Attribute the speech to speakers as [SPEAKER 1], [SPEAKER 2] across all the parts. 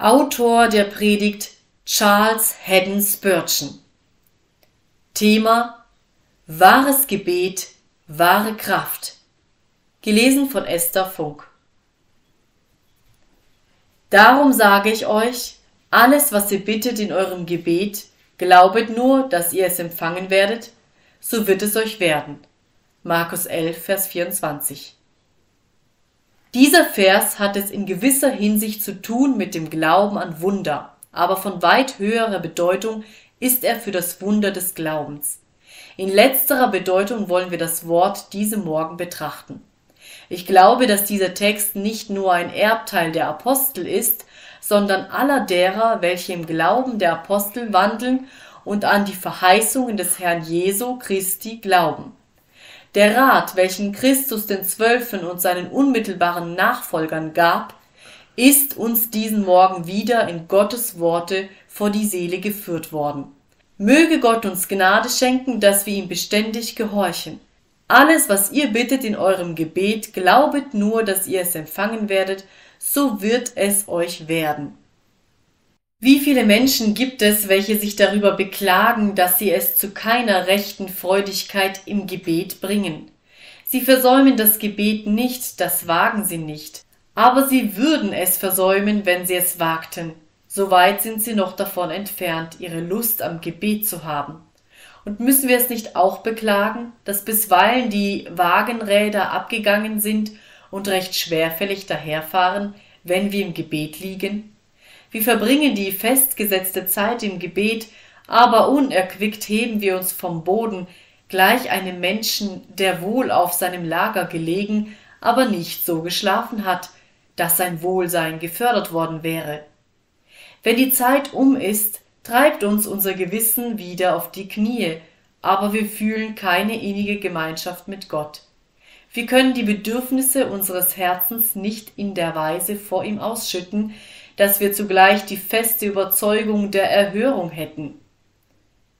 [SPEAKER 1] Autor der Predigt Charles Haddon Spurgeon. Thema Wahres Gebet, wahre Kraft. Gelesen von Esther Funk. Darum sage ich euch, alles, was ihr bittet in eurem Gebet, glaubet nur, dass ihr es empfangen werdet, so wird es euch werden. Markus 11, Vers 24. Dieser Vers hat es in gewisser Hinsicht zu tun mit dem Glauben an Wunder, aber von weit höherer Bedeutung ist er für das Wunder des Glaubens. In letzterer Bedeutung wollen wir das Wort diese Morgen betrachten. Ich glaube, dass dieser Text nicht nur ein Erbteil der Apostel ist, sondern aller derer, welche im Glauben der Apostel wandeln und an die Verheißungen des Herrn Jesu Christi glauben. Der Rat, welchen Christus den Zwölfen und seinen unmittelbaren Nachfolgern gab, ist uns diesen Morgen wieder in Gottes Worte vor die Seele geführt worden. Möge Gott uns Gnade schenken, dass wir ihm beständig gehorchen. Alles, was ihr bittet in eurem Gebet, glaubet nur, dass ihr es empfangen werdet, so wird es euch werden. Wie viele Menschen gibt es, welche sich darüber beklagen, dass sie es zu keiner rechten Freudigkeit im Gebet bringen? Sie versäumen das Gebet nicht, das wagen sie nicht. Aber sie würden es versäumen, wenn sie es wagten. So weit sind sie noch davon entfernt, ihre Lust am Gebet zu haben. Und müssen wir es nicht auch beklagen, dass bisweilen die Wagenräder abgegangen sind und recht schwerfällig daherfahren, wenn wir im Gebet liegen? Wir verbringen die festgesetzte Zeit im Gebet, aber unerquickt heben wir uns vom Boden, gleich einem Menschen, der wohl auf seinem Lager gelegen, aber nicht so geschlafen hat, dass sein Wohlsein gefördert worden wäre. Wenn die Zeit um ist, treibt uns unser Gewissen wieder auf die Knie, aber wir fühlen keine innige Gemeinschaft mit Gott. Wir können die Bedürfnisse unseres Herzens nicht in der Weise vor ihm ausschütten, dass wir zugleich die feste Überzeugung der Erhörung hätten.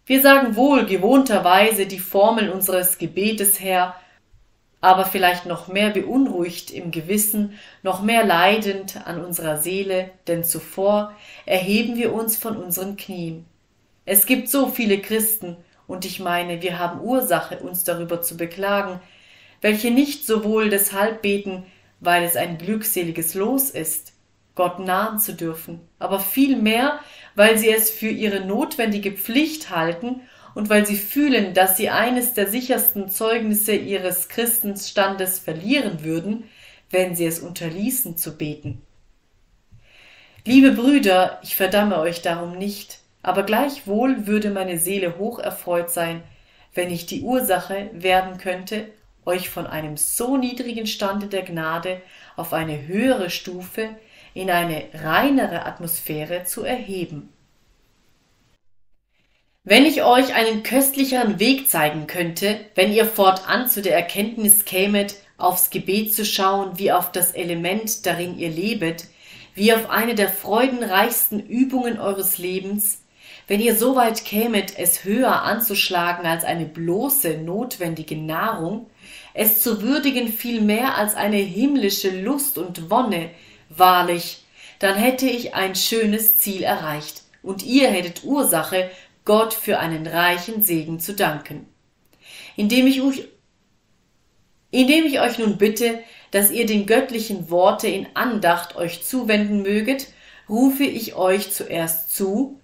[SPEAKER 1] Wir sagen wohl gewohnterweise die Formel unseres Gebetes her, aber vielleicht noch mehr beunruhigt im Gewissen, noch mehr leidend an unserer Seele, denn zuvor erheben wir uns von unseren Knien. Es gibt so viele Christen, und ich meine, wir haben Ursache, uns darüber zu beklagen, welche nicht sowohl deshalb beten, weil es ein glückseliges Los ist, Gott nahen zu dürfen, aber vielmehr, weil sie es für ihre notwendige Pflicht halten und weil sie fühlen, dass sie eines der sichersten Zeugnisse ihres Christenstandes verlieren würden, wenn sie es unterließen zu beten. Liebe Brüder, ich verdamme euch darum nicht, aber gleichwohl würde meine Seele hoch erfreut sein, wenn ich die Ursache werden könnte, euch von einem so niedrigen Stande der Gnade auf eine höhere Stufe in eine reinere Atmosphäre zu erheben. Wenn ich euch einen köstlicheren Weg zeigen könnte, wenn ihr fortan zu der Erkenntnis kämet, aufs Gebet zu schauen, wie auf das Element, darin ihr lebet, wie auf eine der freudenreichsten Übungen eures Lebens, wenn ihr so weit kämet, es höher anzuschlagen als eine bloße notwendige Nahrung, es zu würdigen viel mehr als eine himmlische Lust und Wonne, Wahrlich, dann hätte ich ein schönes Ziel erreicht, und ihr hättet Ursache, Gott für einen reichen Segen zu danken. Indem ich, euch, indem ich euch nun bitte, dass ihr den göttlichen Worte in Andacht euch zuwenden möget, rufe ich euch zuerst zu,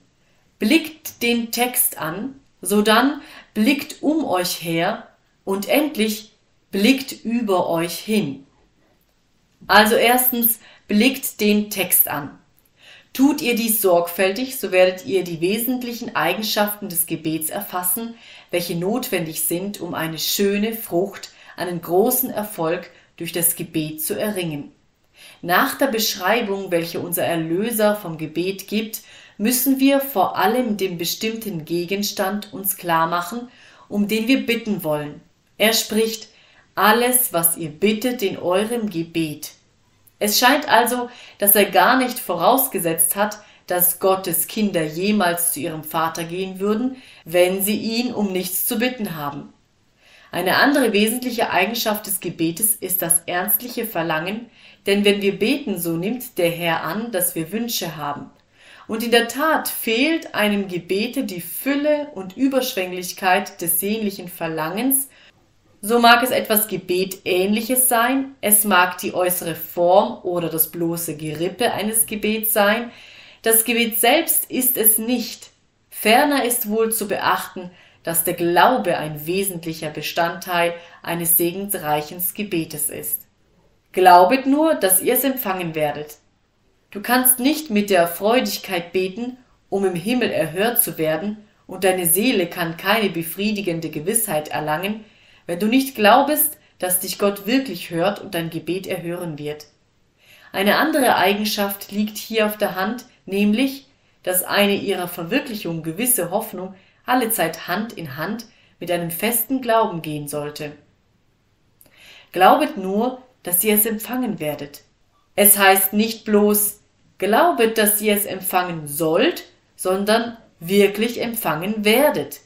[SPEAKER 1] blickt den Text an, sodann blickt um euch her und endlich blickt über euch hin. Also erstens Blickt den Text an. Tut ihr dies sorgfältig, so werdet ihr die wesentlichen Eigenschaften des Gebets erfassen, welche notwendig sind, um eine schöne Frucht, einen großen Erfolg durch das Gebet zu erringen. Nach der Beschreibung, welche unser Erlöser vom Gebet gibt, müssen wir vor allem den bestimmten Gegenstand uns klar machen, um den wir bitten wollen. Er spricht, alles, was ihr bittet in eurem Gebet. Es scheint also, dass er gar nicht vorausgesetzt hat, dass Gottes Kinder jemals zu ihrem Vater gehen würden, wenn sie ihn um nichts zu bitten haben. Eine andere wesentliche Eigenschaft des Gebetes ist das ernstliche Verlangen, Denn wenn wir beten, so nimmt der Herr an, dass wir Wünsche haben. Und in der Tat fehlt einem Gebete die Fülle und Überschwänglichkeit des sehnlichen Verlangens, so mag es etwas Gebetähnliches sein, es mag die äußere Form oder das bloße Gerippe eines Gebets sein, das Gebet selbst ist es nicht. Ferner ist wohl zu beachten, dass der Glaube ein wesentlicher Bestandteil eines segensreichen Gebetes ist. Glaubet nur, dass ihr es empfangen werdet. Du kannst nicht mit der Freudigkeit beten, um im Himmel erhört zu werden, und deine Seele kann keine befriedigende Gewissheit erlangen, wenn du nicht glaubest, dass dich Gott wirklich hört und dein Gebet erhören wird. Eine andere Eigenschaft liegt hier auf der Hand, nämlich, dass eine ihrer Verwirklichung gewisse Hoffnung allezeit Hand in Hand mit einem festen Glauben gehen sollte. Glaubet nur, dass ihr es empfangen werdet. Es heißt nicht bloß, glaubet, dass ihr es empfangen sollt, sondern wirklich empfangen werdet.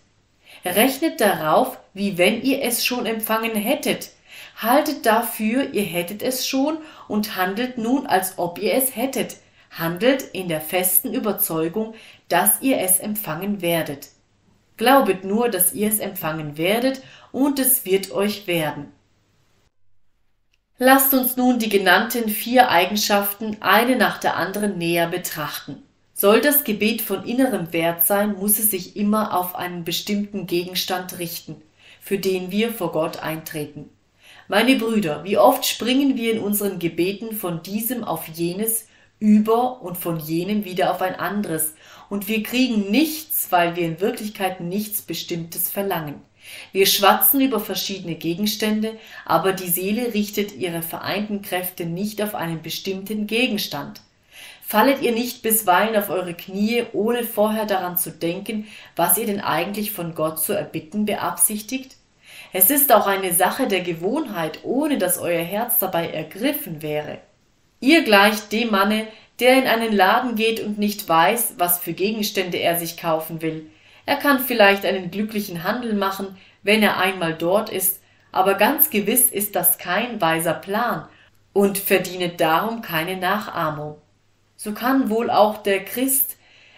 [SPEAKER 1] Rechnet darauf, wie wenn ihr es schon empfangen hättet. Haltet dafür, ihr hättet es schon und handelt nun, als ob ihr es hättet. Handelt in der festen Überzeugung, dass ihr es empfangen werdet. Glaubet nur, dass ihr es empfangen werdet, und es wird euch werden. Lasst uns nun die genannten vier Eigenschaften eine nach der anderen näher betrachten. Soll das Gebet von innerem Wert sein, muss es sich immer auf einen bestimmten Gegenstand richten, für den wir vor Gott eintreten. Meine Brüder, wie oft springen wir in unseren Gebeten von diesem auf jenes über und von jenem wieder auf ein anderes, und wir kriegen nichts, weil wir in Wirklichkeit nichts Bestimmtes verlangen. Wir schwatzen über verschiedene Gegenstände, aber die Seele richtet ihre vereinten Kräfte nicht auf einen bestimmten Gegenstand. Fallet ihr nicht bisweilen auf eure Knie, ohne vorher daran zu denken, was ihr denn eigentlich von Gott zu erbitten beabsichtigt? Es ist auch eine Sache der Gewohnheit, ohne dass euer Herz dabei ergriffen wäre. Ihr gleicht dem Manne, der in einen Laden geht und nicht weiß, was für Gegenstände er sich kaufen will. Er kann vielleicht einen glücklichen Handel machen, wenn er einmal dort ist, aber ganz gewiss ist das kein weiser Plan und verdient darum keine Nachahmung so kann wohl auch der Christ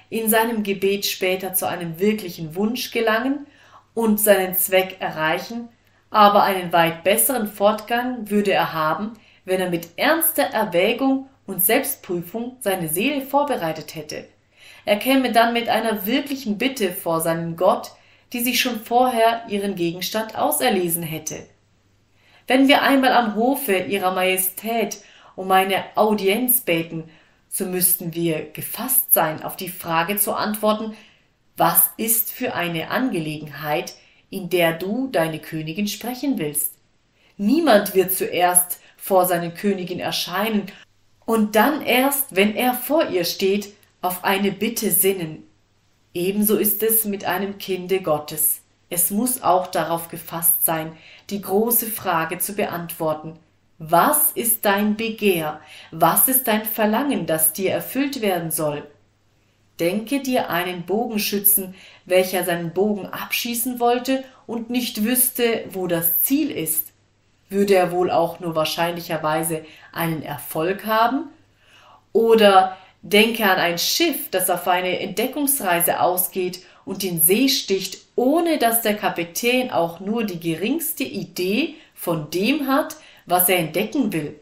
[SPEAKER 1] in seinem Gebet später zu einem wirklichen Wunsch gelangen und seinen Zweck erreichen, aber einen weit besseren Fortgang würde er haben, wenn er mit ernster Erwägung und Selbstprüfung seine Seele vorbereitet hätte. Er käme dann mit einer wirklichen Bitte vor seinen Gott, die sich schon vorher ihren Gegenstand auserlesen hätte. Wenn wir einmal am Hofe ihrer Majestät um eine Audienz beten so müssten wir gefasst sein, auf die Frage zu antworten, was ist für eine Angelegenheit, in der du deine Königin sprechen willst? Niemand wird zuerst vor seine Königin erscheinen und dann erst, wenn er vor ihr steht, auf eine Bitte sinnen. Ebenso ist es mit einem Kinde Gottes. Es muss auch darauf gefasst sein, die große Frage zu beantworten, was ist dein Begehr? Was ist dein Verlangen, das dir erfüllt werden soll? Denke dir einen Bogenschützen, welcher seinen Bogen abschießen wollte und nicht wüsste, wo das Ziel ist. Würde er wohl auch nur wahrscheinlicherweise einen Erfolg haben? Oder denke an ein Schiff, das auf eine Entdeckungsreise ausgeht und den See sticht, ohne dass der Kapitän auch nur die geringste Idee von dem hat, was er entdecken will,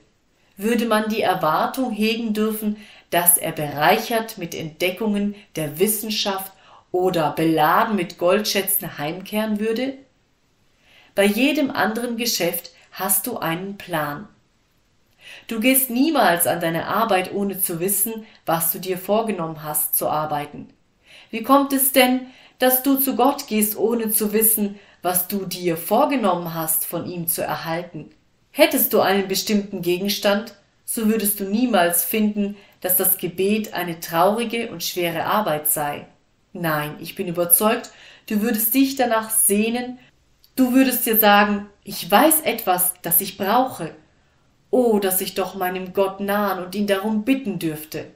[SPEAKER 1] würde man die Erwartung hegen dürfen, dass er bereichert mit Entdeckungen der Wissenschaft oder beladen mit Goldschätzen heimkehren würde? Bei jedem anderen Geschäft hast du einen Plan. Du gehst niemals an deine Arbeit, ohne zu wissen, was du dir vorgenommen hast zu arbeiten. Wie kommt es denn, dass du zu Gott gehst, ohne zu wissen, was du dir vorgenommen hast, von ihm zu erhalten? Hättest du einen bestimmten Gegenstand, so würdest du niemals finden, dass das Gebet eine traurige und schwere Arbeit sei. Nein, ich bin überzeugt, du würdest dich danach sehnen, du würdest dir sagen, ich weiß etwas, das ich brauche. Oh, dass ich doch meinem Gott nahen und ihn darum bitten dürfte.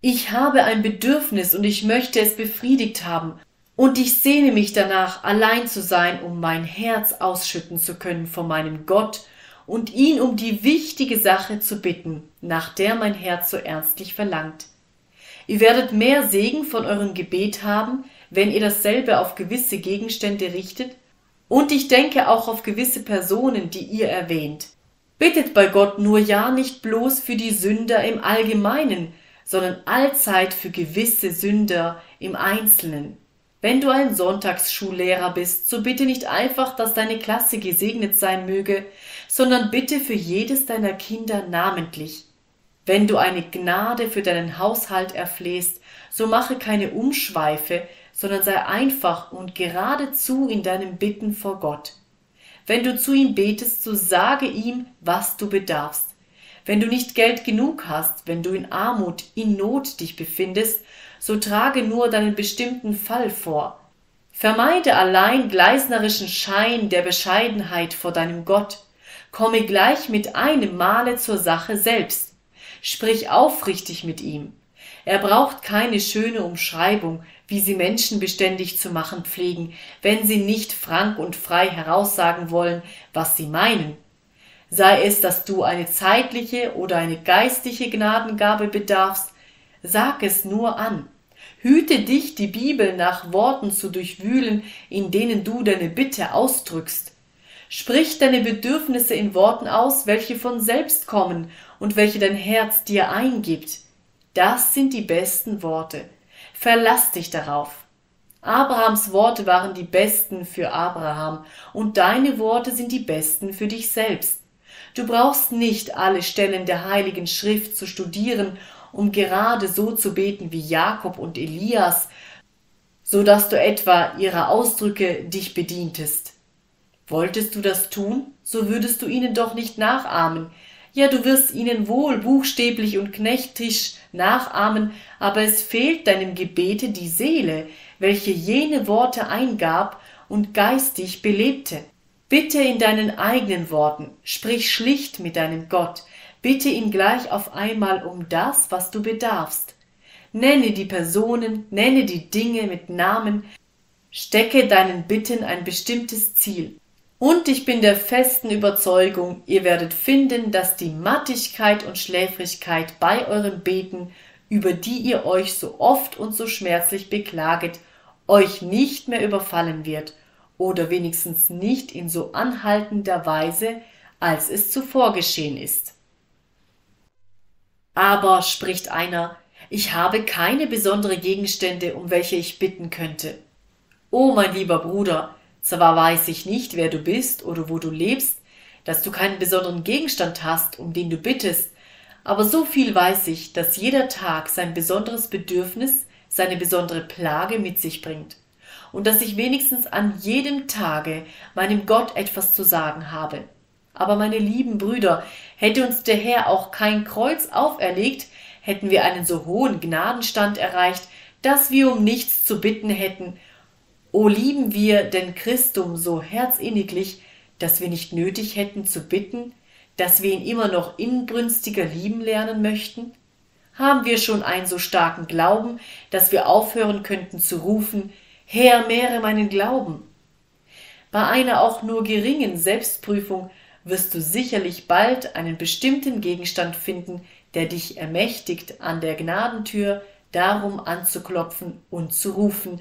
[SPEAKER 1] Ich habe ein Bedürfnis und ich möchte es befriedigt haben, und ich sehne mich danach, allein zu sein, um mein Herz ausschütten zu können vor meinem Gott und ihn um die wichtige Sache zu bitten, nach der mein Herz so ernstlich verlangt. Ihr werdet mehr Segen von eurem Gebet haben, wenn ihr dasselbe auf gewisse Gegenstände richtet, und ich denke auch auf gewisse Personen, die ihr erwähnt. Bittet bei Gott nur ja nicht bloß für die Sünder im Allgemeinen, sondern allzeit für gewisse Sünder im Einzelnen. Wenn du ein Sonntagsschullehrer bist, so bitte nicht einfach, dass deine Klasse gesegnet sein möge, sondern bitte für jedes deiner Kinder namentlich. Wenn du eine Gnade für deinen Haushalt erflehst, so mache keine Umschweife, sondern sei einfach und geradezu in deinem Bitten vor Gott. Wenn du zu ihm betest, so sage ihm, was du bedarfst. Wenn du nicht Geld genug hast, wenn du in Armut, in Not dich befindest, so trage nur deinen bestimmten Fall vor. Vermeide allein gleisnerischen Schein der Bescheidenheit vor deinem Gott. Komme gleich mit einem Male zur Sache selbst. Sprich aufrichtig mit ihm. Er braucht keine schöne Umschreibung, wie sie Menschen beständig zu machen pflegen, wenn sie nicht frank und frei heraussagen wollen, was sie meinen. Sei es, dass du eine zeitliche oder eine geistliche Gnadengabe bedarfst, sag es nur an. Hüte dich, die Bibel nach Worten zu durchwühlen, in denen du deine Bitte ausdrückst. Sprich deine Bedürfnisse in Worten aus, welche von selbst kommen und welche dein Herz dir eingibt. Das sind die besten Worte. Verlass dich darauf. Abrahams Worte waren die besten für Abraham und deine Worte sind die besten für dich selbst. Du brauchst nicht alle Stellen der Heiligen Schrift zu studieren, um gerade so zu beten wie Jakob und Elias, so dass du etwa ihrer Ausdrücke dich bedientest. Wolltest du das tun, so würdest du ihnen doch nicht nachahmen. Ja, du wirst ihnen wohl buchstäblich und knechtisch nachahmen, aber es fehlt deinem Gebete die Seele, welche jene Worte eingab und geistig belebte. Bitte in deinen eigenen Worten, sprich schlicht mit deinem Gott, bitte ihn gleich auf einmal um das, was du bedarfst. Nenne die Personen, nenne die Dinge mit Namen, stecke deinen Bitten ein bestimmtes Ziel. Und ich bin der festen Überzeugung, ihr werdet finden, dass die Mattigkeit und Schläfrigkeit bei eurem Beten, über die ihr euch so oft und so schmerzlich beklaget, euch nicht mehr überfallen wird oder wenigstens nicht in so anhaltender Weise, als es zuvor geschehen ist. Aber, spricht einer, ich habe keine besondere Gegenstände, um welche ich bitten könnte. O mein lieber Bruder, zwar weiß ich nicht, wer du bist oder wo du lebst, dass du keinen besonderen Gegenstand hast, um den du bittest, aber so viel weiß ich, dass jeder Tag sein besonderes Bedürfnis, seine besondere Plage mit sich bringt und dass ich wenigstens an jedem Tage meinem Gott etwas zu sagen habe. Aber meine lieben Brüder, hätte uns der Herr auch kein Kreuz auferlegt, hätten wir einen so hohen Gnadenstand erreicht, dass wir um nichts zu bitten hätten. O lieben wir denn Christum so herzinniglich, dass wir nicht nötig hätten zu bitten, dass wir ihn immer noch inbrünstiger lieben lernen möchten? Haben wir schon einen so starken Glauben, dass wir aufhören könnten zu rufen, Herr, mehre meinen Glauben. Bei einer auch nur geringen Selbstprüfung wirst du sicherlich bald einen bestimmten Gegenstand finden, der dich ermächtigt, an der Gnadentür darum anzuklopfen und zu rufen,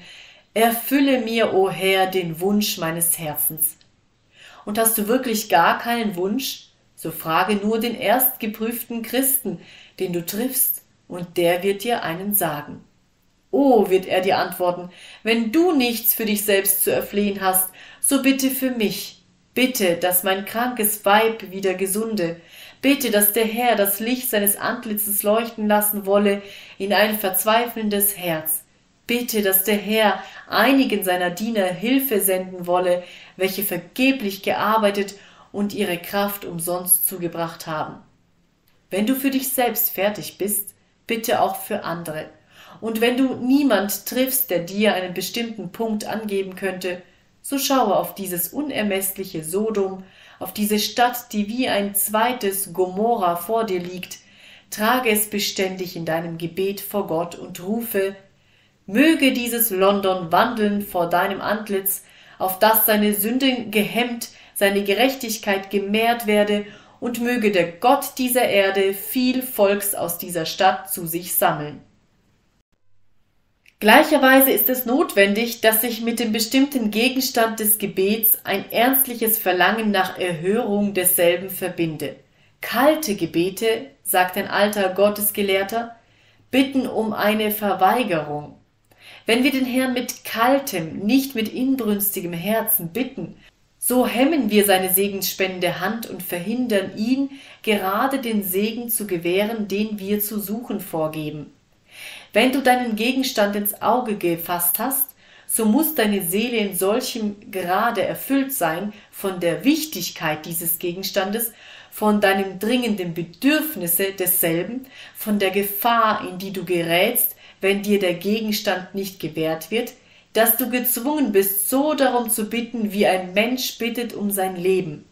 [SPEAKER 1] Erfülle mir, o Herr, den Wunsch meines Herzens. Und hast du wirklich gar keinen Wunsch, so frage nur den erstgeprüften Christen, den du triffst, und der wird dir einen sagen. Oh, wird er dir antworten, wenn du nichts für dich selbst zu erflehen hast, so bitte für mich. Bitte, dass mein krankes Weib wieder gesunde. Bitte, dass der Herr das Licht seines Antlitzes leuchten lassen wolle in ein verzweifelndes Herz. Bitte, dass der Herr einigen seiner Diener Hilfe senden wolle, welche vergeblich gearbeitet und ihre Kraft umsonst zugebracht haben. Wenn du für dich selbst fertig bist, bitte auch für andere. Und wenn du niemand triffst, der dir einen bestimmten Punkt angeben könnte, so schaue auf dieses unermessliche Sodom, auf diese Stadt, die wie ein zweites Gomorra vor dir liegt, trage es beständig in deinem Gebet vor Gott und rufe, möge dieses London wandeln vor deinem Antlitz, auf das seine Sünden gehemmt, seine Gerechtigkeit gemehrt werde und möge der Gott dieser Erde viel Volks aus dieser Stadt zu sich sammeln. Gleicherweise ist es notwendig, dass sich mit dem bestimmten Gegenstand des Gebets ein ernstliches Verlangen nach Erhörung desselben verbinde. Kalte Gebete, sagt ein alter Gottesgelehrter, bitten um eine Verweigerung. Wenn wir den Herrn mit kaltem, nicht mit inbrünstigem Herzen bitten, so hemmen wir seine segensspendende Hand und verhindern ihn, gerade den Segen zu gewähren, den wir zu suchen vorgeben. Wenn du deinen Gegenstand ins Auge gefasst hast, so muss deine Seele in solchem Grade erfüllt sein von der Wichtigkeit dieses Gegenstandes, von deinem dringenden Bedürfnisse desselben, von der Gefahr, in die du gerätst, wenn dir der Gegenstand nicht gewährt wird, dass du gezwungen bist, so darum zu bitten, wie ein Mensch bittet um sein Leben.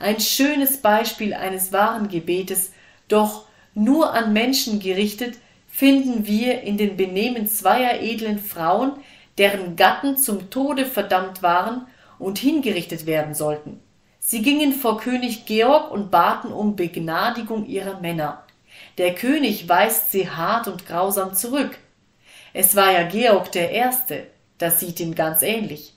[SPEAKER 1] Ein schönes Beispiel eines wahren Gebetes, doch nur an Menschen gerichtet, finden wir in den Benehmen zweier edlen Frauen, deren Gatten zum Tode verdammt waren und hingerichtet werden sollten. Sie gingen vor König Georg und baten um Begnadigung ihrer Männer. Der König weist sie hart und grausam zurück. Es war ja Georg der Erste, das sieht ihm ganz ähnlich.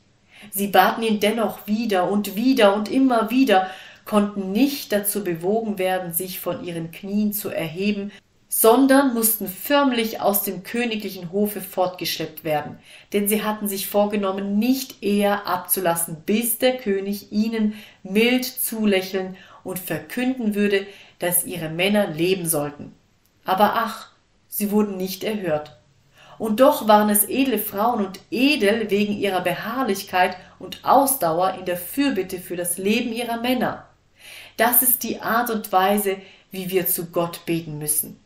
[SPEAKER 1] Sie baten ihn dennoch wieder und wieder und immer wieder, konnten nicht dazu bewogen werden, sich von ihren Knien zu erheben, sondern mussten förmlich aus dem königlichen Hofe fortgeschleppt werden, denn sie hatten sich vorgenommen, nicht eher abzulassen, bis der König ihnen mild zulächeln und verkünden würde, dass ihre Männer leben sollten. Aber ach, sie wurden nicht erhört und doch waren es edle Frauen und edel wegen ihrer Beharrlichkeit und Ausdauer in der Fürbitte für das Leben ihrer Männer. Das ist die Art und Weise, wie wir zu Gott beten müssen.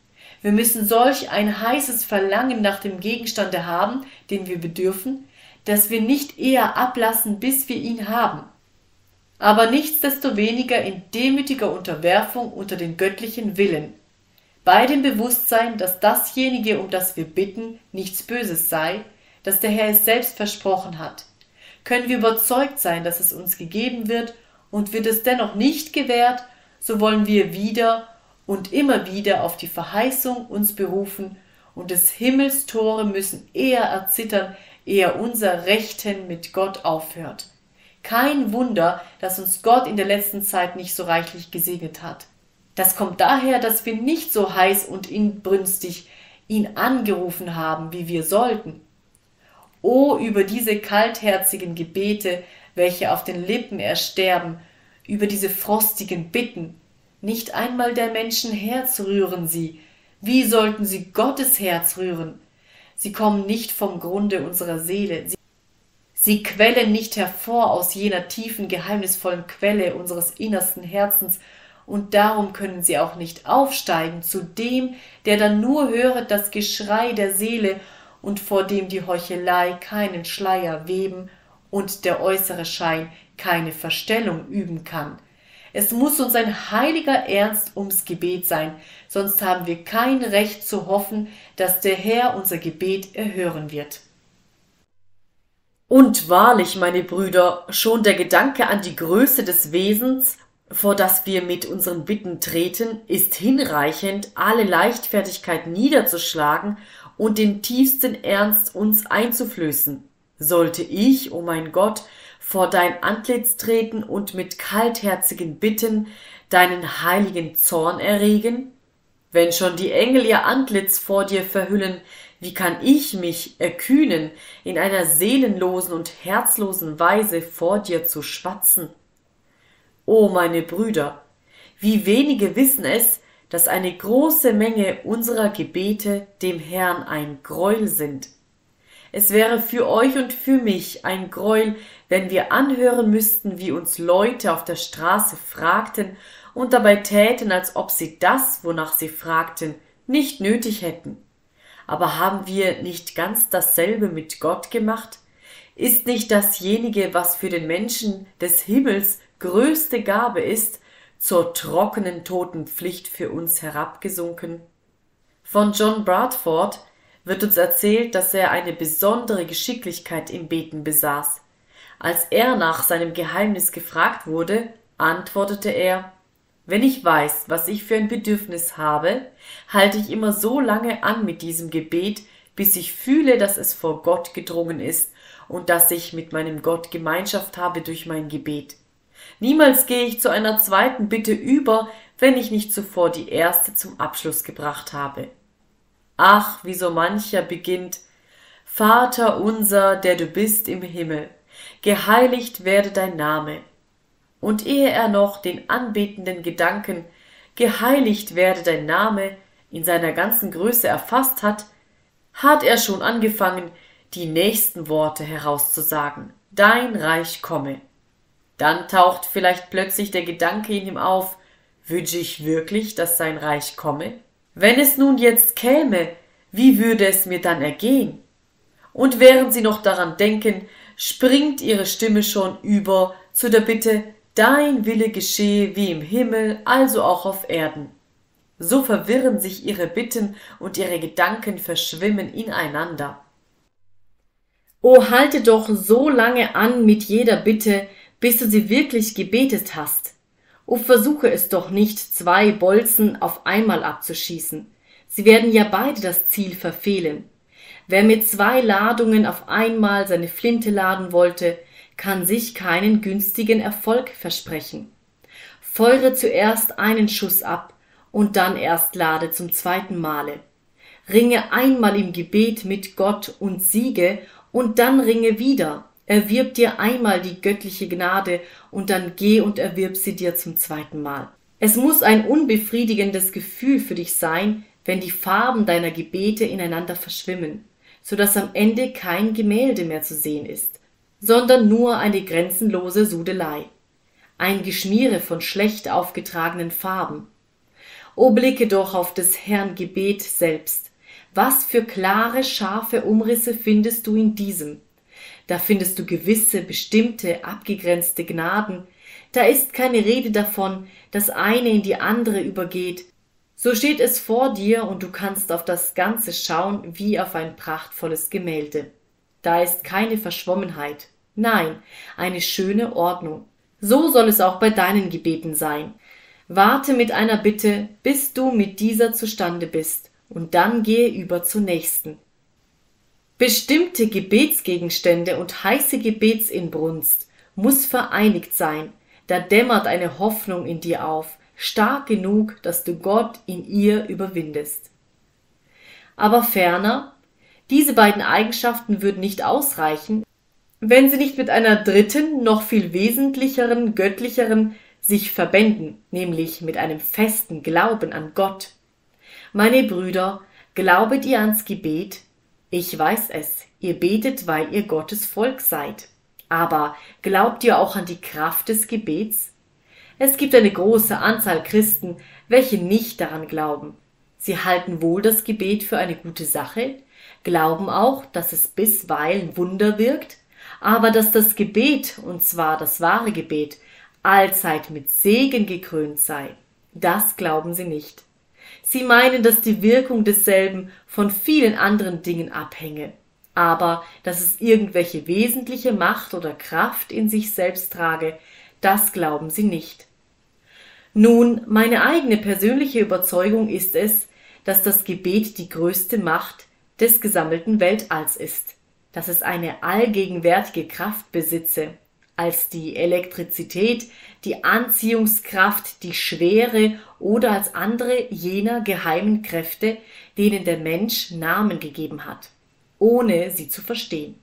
[SPEAKER 1] Wir müssen solch ein heißes Verlangen nach dem Gegenstande haben, den wir bedürfen, dass wir nicht eher ablassen, bis wir ihn haben. Aber nichtsdestoweniger in demütiger Unterwerfung unter den göttlichen Willen, bei dem Bewusstsein, dass dasjenige, um das wir bitten, nichts Böses sei, dass der Herr es selbst versprochen hat, können wir überzeugt sein, dass es uns gegeben wird, und wird es dennoch nicht gewährt, so wollen wir wieder und immer wieder auf die Verheißung uns berufen, und des Himmels Tore müssen eher erzittern, ehe unser Rechten mit Gott aufhört. Kein Wunder, dass uns Gott in der letzten Zeit nicht so reichlich gesegnet hat. Das kommt daher, dass wir nicht so heiß und inbrünstig ihn angerufen haben, wie wir sollten. O über diese kaltherzigen Gebete, welche auf den Lippen ersterben, über diese frostigen Bitten, nicht einmal der Menschen Herz rühren sie, wie sollten sie Gottes Herz rühren? Sie kommen nicht vom Grunde unserer Seele, sie, sie quellen nicht hervor aus jener tiefen, geheimnisvollen Quelle unseres innersten Herzens und darum können sie auch nicht aufsteigen zu dem, der dann nur höret das Geschrei der Seele und vor dem die Heuchelei keinen Schleier weben und der äußere Schein keine Verstellung üben kann. Es muss uns ein heiliger Ernst ums Gebet sein, sonst haben wir kein Recht zu hoffen, dass der Herr unser Gebet erhören wird. Und wahrlich, meine Brüder, schon der Gedanke an die Größe des Wesens vor das wir mit unseren Bitten treten, ist hinreichend, alle Leichtfertigkeit niederzuschlagen und den tiefsten Ernst uns einzuflößen. Sollte ich, o oh mein Gott, vor dein Antlitz treten und mit kaltherzigen Bitten deinen heiligen Zorn erregen? Wenn schon die Engel ihr Antlitz vor dir verhüllen, wie kann ich mich erkühnen, in einer seelenlosen und herzlosen Weise vor dir zu schwatzen? O meine Brüder, wie wenige wissen es, dass eine große Menge unserer Gebete dem Herrn ein Greuel sind. Es wäre für euch und für mich ein Greuel, wenn wir anhören müssten, wie uns Leute auf der Straße fragten und dabei täten, als ob sie das, wonach sie fragten, nicht nötig hätten. Aber haben wir nicht ganz dasselbe mit Gott gemacht? Ist nicht dasjenige, was für den Menschen des Himmels größte Gabe ist, zur trockenen Totenpflicht für uns herabgesunken? Von John Bradford wird uns erzählt, dass er eine besondere Geschicklichkeit im Beten besaß. Als er nach seinem Geheimnis gefragt wurde, antwortete er Wenn ich weiß, was ich für ein Bedürfnis habe, halte ich immer so lange an mit diesem Gebet, bis ich fühle, dass es vor Gott gedrungen ist und dass ich mit meinem Gott Gemeinschaft habe durch mein Gebet. Niemals gehe ich zu einer zweiten Bitte über, wenn ich nicht zuvor die erste zum Abschluss gebracht habe. Ach, wie so mancher beginnt Vater unser, der du bist im Himmel, geheiligt werde dein Name. Und ehe er noch den anbetenden Gedanken geheiligt werde dein Name in seiner ganzen Größe erfasst hat, hat er schon angefangen, die nächsten Worte herauszusagen. Dein Reich komme. Dann taucht vielleicht plötzlich der Gedanke in ihm auf, wünsche ich wirklich, dass sein Reich komme? Wenn es nun jetzt käme, wie würde es mir dann ergehen? Und während sie noch daran denken, springt ihre Stimme schon über zu der Bitte, Dein Wille geschehe wie im Himmel, also auch auf Erden. So verwirren sich ihre Bitten und ihre Gedanken verschwimmen ineinander. O halte doch so lange an mit jeder Bitte, bis du sie wirklich gebetet hast. O versuche es doch nicht, zwei Bolzen auf einmal abzuschießen. Sie werden ja beide das Ziel verfehlen. Wer mit zwei Ladungen auf einmal seine Flinte laden wollte, kann sich keinen günstigen Erfolg versprechen. Feuere zuerst einen Schuss ab und dann erst lade zum zweiten Male. Ringe einmal im Gebet mit Gott und siege und dann ringe wieder. Erwirb dir einmal die göttliche Gnade und dann geh und erwirb sie dir zum zweiten Mal. Es muss ein unbefriedigendes Gefühl für dich sein, wenn die Farben deiner Gebete ineinander verschwimmen, so dass am Ende kein Gemälde mehr zu sehen ist, sondern nur eine grenzenlose Sudelei, ein Geschmiere von schlecht aufgetragenen Farben. O blicke doch auf des Herrn Gebet selbst, was für klare, scharfe Umrisse findest du in diesem? Da findest du gewisse, bestimmte, abgegrenzte Gnaden. Da ist keine Rede davon, dass eine in die andere übergeht. So steht es vor dir und du kannst auf das Ganze schauen wie auf ein prachtvolles Gemälde. Da ist keine Verschwommenheit. Nein, eine schöne Ordnung. So soll es auch bei deinen Gebeten sein. Warte mit einer Bitte, bis du mit dieser zustande bist und dann gehe über zur nächsten. Bestimmte Gebetsgegenstände und heiße Gebetsinbrunst muss vereinigt sein, da dämmert eine Hoffnung in dir auf, stark genug, dass du Gott in ihr überwindest. Aber ferner, diese beiden Eigenschaften würden nicht ausreichen, wenn sie nicht mit einer dritten, noch viel wesentlicheren, göttlicheren sich verbänden, nämlich mit einem festen Glauben an Gott. Meine Brüder, glaubet ihr ans Gebet? Ich weiß es, ihr betet, weil ihr Gottes Volk seid. Aber glaubt ihr auch an die Kraft des Gebets? Es gibt eine große Anzahl Christen, welche nicht daran glauben. Sie halten wohl das Gebet für eine gute Sache, glauben auch, dass es bisweilen Wunder wirkt, aber dass das Gebet, und zwar das wahre Gebet, allzeit mit Segen gekrönt sei, das glauben sie nicht. Sie meinen, dass die Wirkung desselben von vielen anderen Dingen abhänge, aber dass es irgendwelche wesentliche Macht oder Kraft in sich selbst trage, das glauben sie nicht. Nun, meine eigene persönliche Überzeugung ist es, dass das Gebet die größte Macht des gesammelten Weltalls ist, dass es eine allgegenwärtige Kraft besitze, als die Elektrizität, die Anziehungskraft, die Schwere oder als andere jener geheimen Kräfte, denen der Mensch Namen gegeben hat, ohne sie zu verstehen.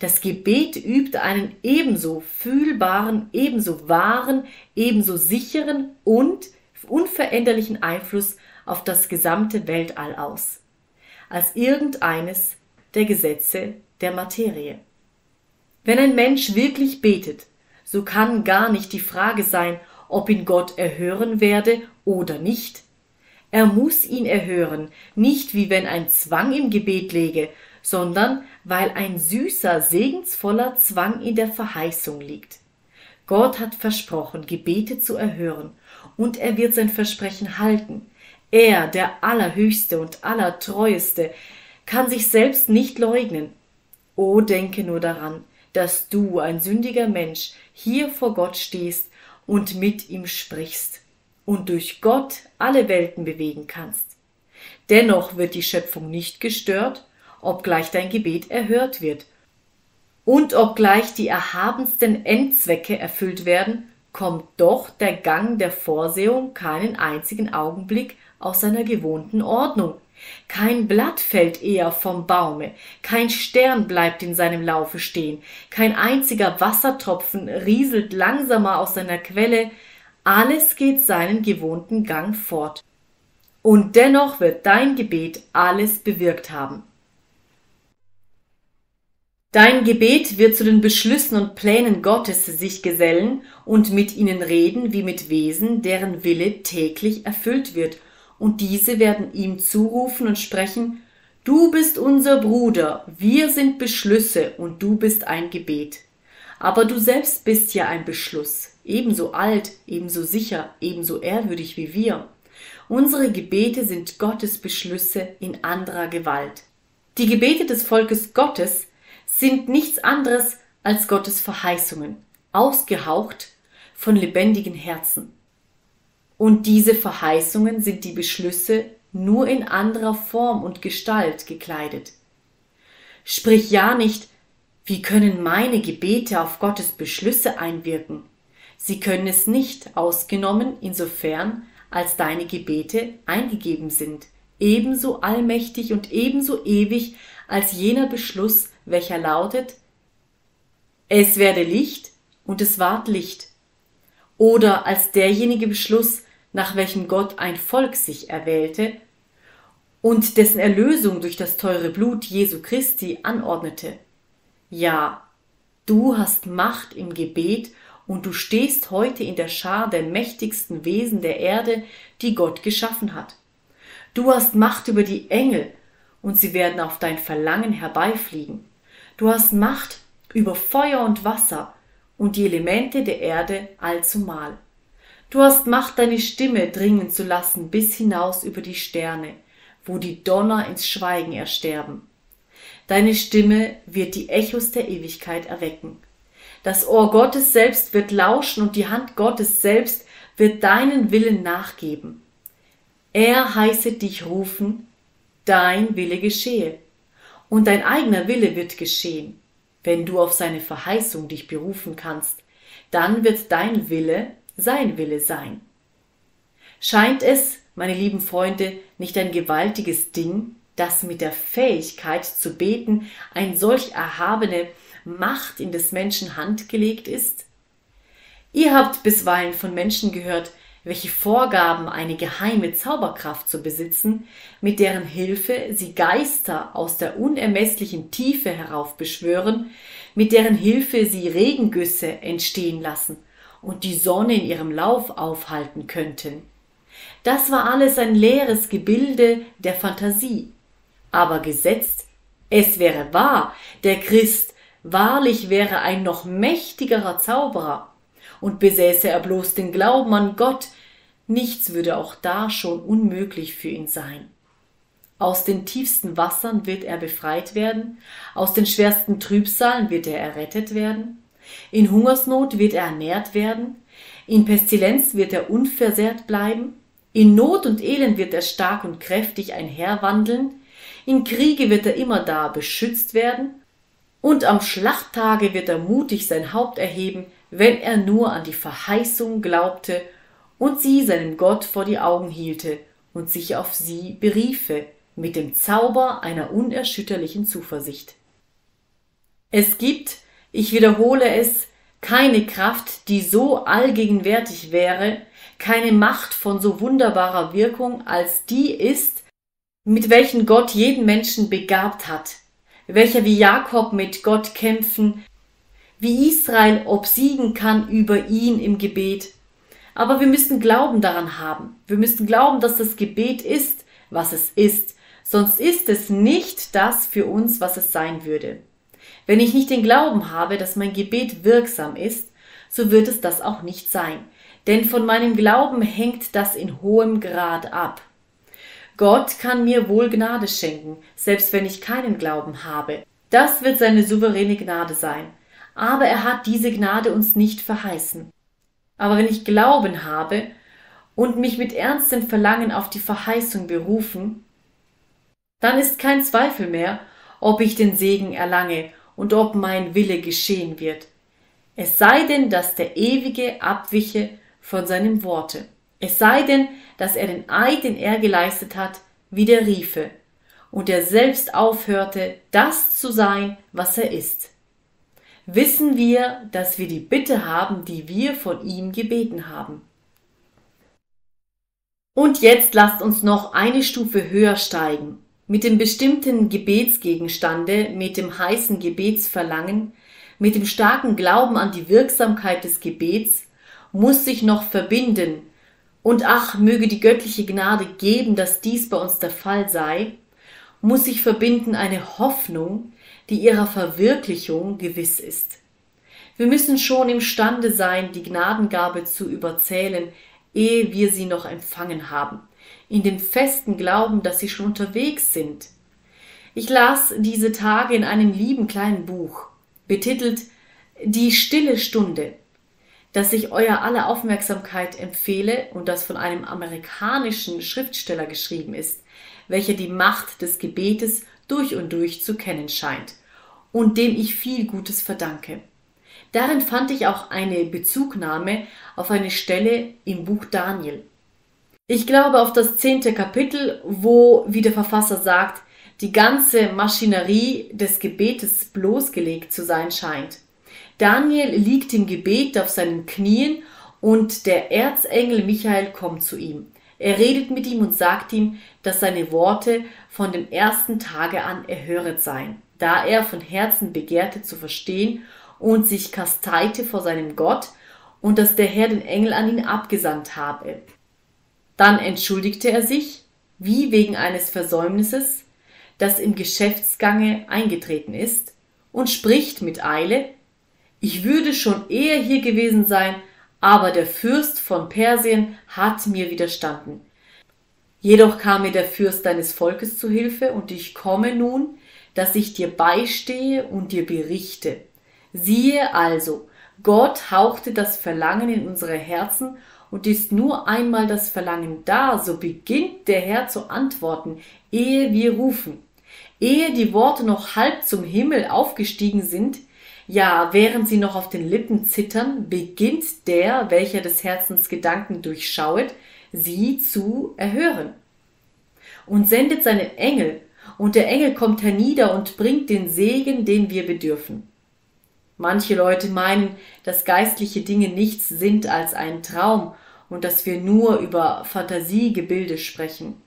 [SPEAKER 1] Das Gebet übt einen ebenso fühlbaren, ebenso wahren, ebenso sicheren und unveränderlichen Einfluss auf das gesamte Weltall aus, als irgendeines der Gesetze der Materie. Wenn ein Mensch wirklich betet, so kann gar nicht die Frage sein, ob ihn Gott erhören werde oder nicht. Er muss ihn erhören, nicht wie wenn ein Zwang im Gebet läge, sondern weil ein süßer, segensvoller Zwang in der Verheißung liegt. Gott hat versprochen, Gebete zu erhören, und er wird sein Versprechen halten. Er, der Allerhöchste und Allertreueste, kann sich selbst nicht leugnen. O denke nur daran, dass du, ein sündiger Mensch, hier vor Gott stehst und mit ihm sprichst und durch Gott alle Welten bewegen kannst. Dennoch wird die Schöpfung nicht gestört, obgleich dein Gebet erhört wird. Und obgleich die erhabensten Endzwecke erfüllt werden, kommt doch der Gang der Vorsehung keinen einzigen Augenblick aus seiner gewohnten Ordnung. Kein Blatt fällt eher vom Baume, kein Stern bleibt in seinem Laufe stehen, kein einziger Wassertropfen rieselt langsamer aus seiner Quelle, alles geht seinen gewohnten Gang fort. Und dennoch wird dein Gebet alles bewirkt haben. Dein Gebet wird zu den Beschlüssen und Plänen Gottes sich gesellen und mit ihnen reden wie mit Wesen, deren Wille täglich erfüllt wird, und diese werden ihm zurufen und sprechen, Du bist unser Bruder, wir sind Beschlüsse und du bist ein Gebet. Aber du selbst bist ja ein Beschluss, ebenso alt, ebenso sicher, ebenso ehrwürdig wie wir. Unsere Gebete sind Gottes Beschlüsse in anderer Gewalt. Die Gebete des Volkes Gottes sind nichts anderes als Gottes Verheißungen, ausgehaucht von lebendigen Herzen. Und diese Verheißungen sind die Beschlüsse nur in anderer Form und Gestalt gekleidet. Sprich ja nicht, wie können meine Gebete auf Gottes Beschlüsse einwirken? Sie können es nicht, ausgenommen insofern, als deine Gebete eingegeben sind, ebenso allmächtig und ebenso ewig als jener Beschluss, welcher lautet Es werde Licht und es ward Licht, oder als derjenige Beschluss, nach welchem Gott ein Volk sich erwählte und dessen Erlösung durch das teure Blut Jesu Christi anordnete. Ja, du hast Macht im Gebet und du stehst heute in der Schar der mächtigsten Wesen der Erde, die Gott geschaffen hat. Du hast Macht über die Engel und sie werden auf dein Verlangen herbeifliegen. Du hast Macht über Feuer und Wasser und die Elemente der Erde allzumal. Du hast Macht, deine Stimme dringen zu lassen bis hinaus über die Sterne, wo die Donner ins Schweigen ersterben. Deine Stimme wird die Echos der Ewigkeit erwecken. Das Ohr Gottes selbst wird lauschen und die Hand Gottes selbst wird deinen Willen nachgeben. Er heiße dich rufen, dein Wille geschehe. Und dein eigener Wille wird geschehen. Wenn du auf seine Verheißung dich berufen kannst, dann wird dein Wille sein Wille sein. Scheint es, meine lieben Freunde, nicht ein gewaltiges Ding, dass mit der Fähigkeit zu beten ein solch erhabene Macht in des Menschen Hand gelegt ist? Ihr habt bisweilen von Menschen gehört, welche vorgaben, eine geheime Zauberkraft zu besitzen, mit deren Hilfe sie Geister aus der unermesslichen Tiefe heraufbeschwören, mit deren Hilfe sie Regengüsse entstehen lassen und die Sonne in ihrem Lauf aufhalten könnten. Das war alles ein leeres Gebilde der Fantasie. Aber gesetzt, es wäre wahr, der Christ wahrlich wäre ein noch mächtigerer Zauberer, und besäße er bloß den Glauben an Gott, nichts würde auch da schon unmöglich für ihn sein. Aus den tiefsten Wassern wird er befreit werden, aus den schwersten Trübsalen wird er errettet werden, in Hungersnot wird er ernährt werden, in Pestilenz wird er unversehrt bleiben, in Not und Elend wird er stark und kräftig einherwandeln, in Kriege wird er immer da beschützt werden, und am Schlachttage wird er mutig sein Haupt erheben, wenn er nur an die Verheißung glaubte und sie seinem Gott vor die Augen hielte und sich auf sie beriefe mit dem Zauber einer unerschütterlichen Zuversicht. Es gibt ich wiederhole es, keine Kraft, die so allgegenwärtig wäre, keine Macht von so wunderbarer Wirkung, als die ist, mit welchen Gott jeden Menschen begabt hat, welcher wie Jakob mit Gott kämpfen, wie Israel obsiegen kann über ihn im Gebet. Aber wir müssen Glauben daran haben. Wir müssen glauben, dass das Gebet ist, was es ist. Sonst ist es nicht das für uns, was es sein würde. Wenn ich nicht den Glauben habe, dass mein Gebet wirksam ist, so wird es das auch nicht sein. Denn von meinem Glauben hängt das in hohem Grad ab. Gott kann mir wohl Gnade schenken, selbst wenn ich keinen Glauben habe. Das wird seine souveräne Gnade sein. Aber er hat diese Gnade uns nicht verheißen. Aber wenn ich Glauben habe und mich mit ernstem Verlangen auf die Verheißung berufen, dann ist kein Zweifel mehr, ob ich den Segen erlange und ob mein Wille geschehen wird. Es sei denn, dass der Ewige abwiche von seinem Worte. Es sei denn, dass er den Eid, den er geleistet hat, wieder riefe und er selbst aufhörte, das zu sein, was er ist. Wissen wir, dass wir die Bitte haben, die wir von ihm gebeten haben. Und jetzt lasst uns noch eine Stufe höher steigen. Mit dem bestimmten Gebetsgegenstande, mit dem heißen Gebetsverlangen, mit dem starken Glauben an die Wirksamkeit des Gebets muss sich noch verbinden, und ach, möge die göttliche Gnade geben, dass dies bei uns der Fall sei, muss sich verbinden eine Hoffnung, die ihrer Verwirklichung gewiss ist. Wir müssen schon imstande sein, die Gnadengabe zu überzählen, ehe wir sie noch empfangen haben, in dem festen Glauben, dass sie schon unterwegs sind. Ich las diese Tage in einem lieben kleinen Buch betitelt Die stille Stunde, das ich euer aller Aufmerksamkeit empfehle und das von einem amerikanischen Schriftsteller geschrieben ist, welcher die Macht des Gebetes durch und durch zu kennen scheint und dem ich viel Gutes verdanke. Darin fand ich auch eine Bezugnahme auf eine Stelle im Buch Daniel. Ich glaube auf das zehnte Kapitel, wo, wie der Verfasser sagt, die ganze Maschinerie des Gebetes bloßgelegt zu sein scheint. Daniel liegt im Gebet auf seinen Knien und der Erzengel Michael kommt zu ihm. Er redet mit ihm und sagt ihm, dass seine Worte von dem ersten Tage an erhöret seien, da er von Herzen begehrte zu verstehen und sich kasteite vor seinem Gott und dass der Herr den Engel an ihn abgesandt habe. Dann entschuldigte er sich, wie wegen eines Versäumnisses, das im Geschäftsgange eingetreten ist, und spricht mit Eile, ich würde schon eher hier gewesen sein, aber der Fürst von Persien hat mir widerstanden. Jedoch kam mir der Fürst deines Volkes zu Hilfe, und ich komme nun, dass ich dir beistehe und dir berichte. Siehe also, Gott hauchte das Verlangen in unsere Herzen, und ist nur einmal das Verlangen da, so beginnt der Herr zu antworten, ehe wir rufen. Ehe die Worte noch halb zum Himmel aufgestiegen sind, ja, während sie noch auf den Lippen zittern, beginnt der, welcher des Herzens Gedanken durchschauet, sie zu erhören. Und sendet seinen Engel, und der Engel kommt hernieder und bringt den Segen, den wir bedürfen. Manche Leute meinen, dass geistliche Dinge nichts sind als ein Traum und dass wir nur über Fantasiegebilde sprechen.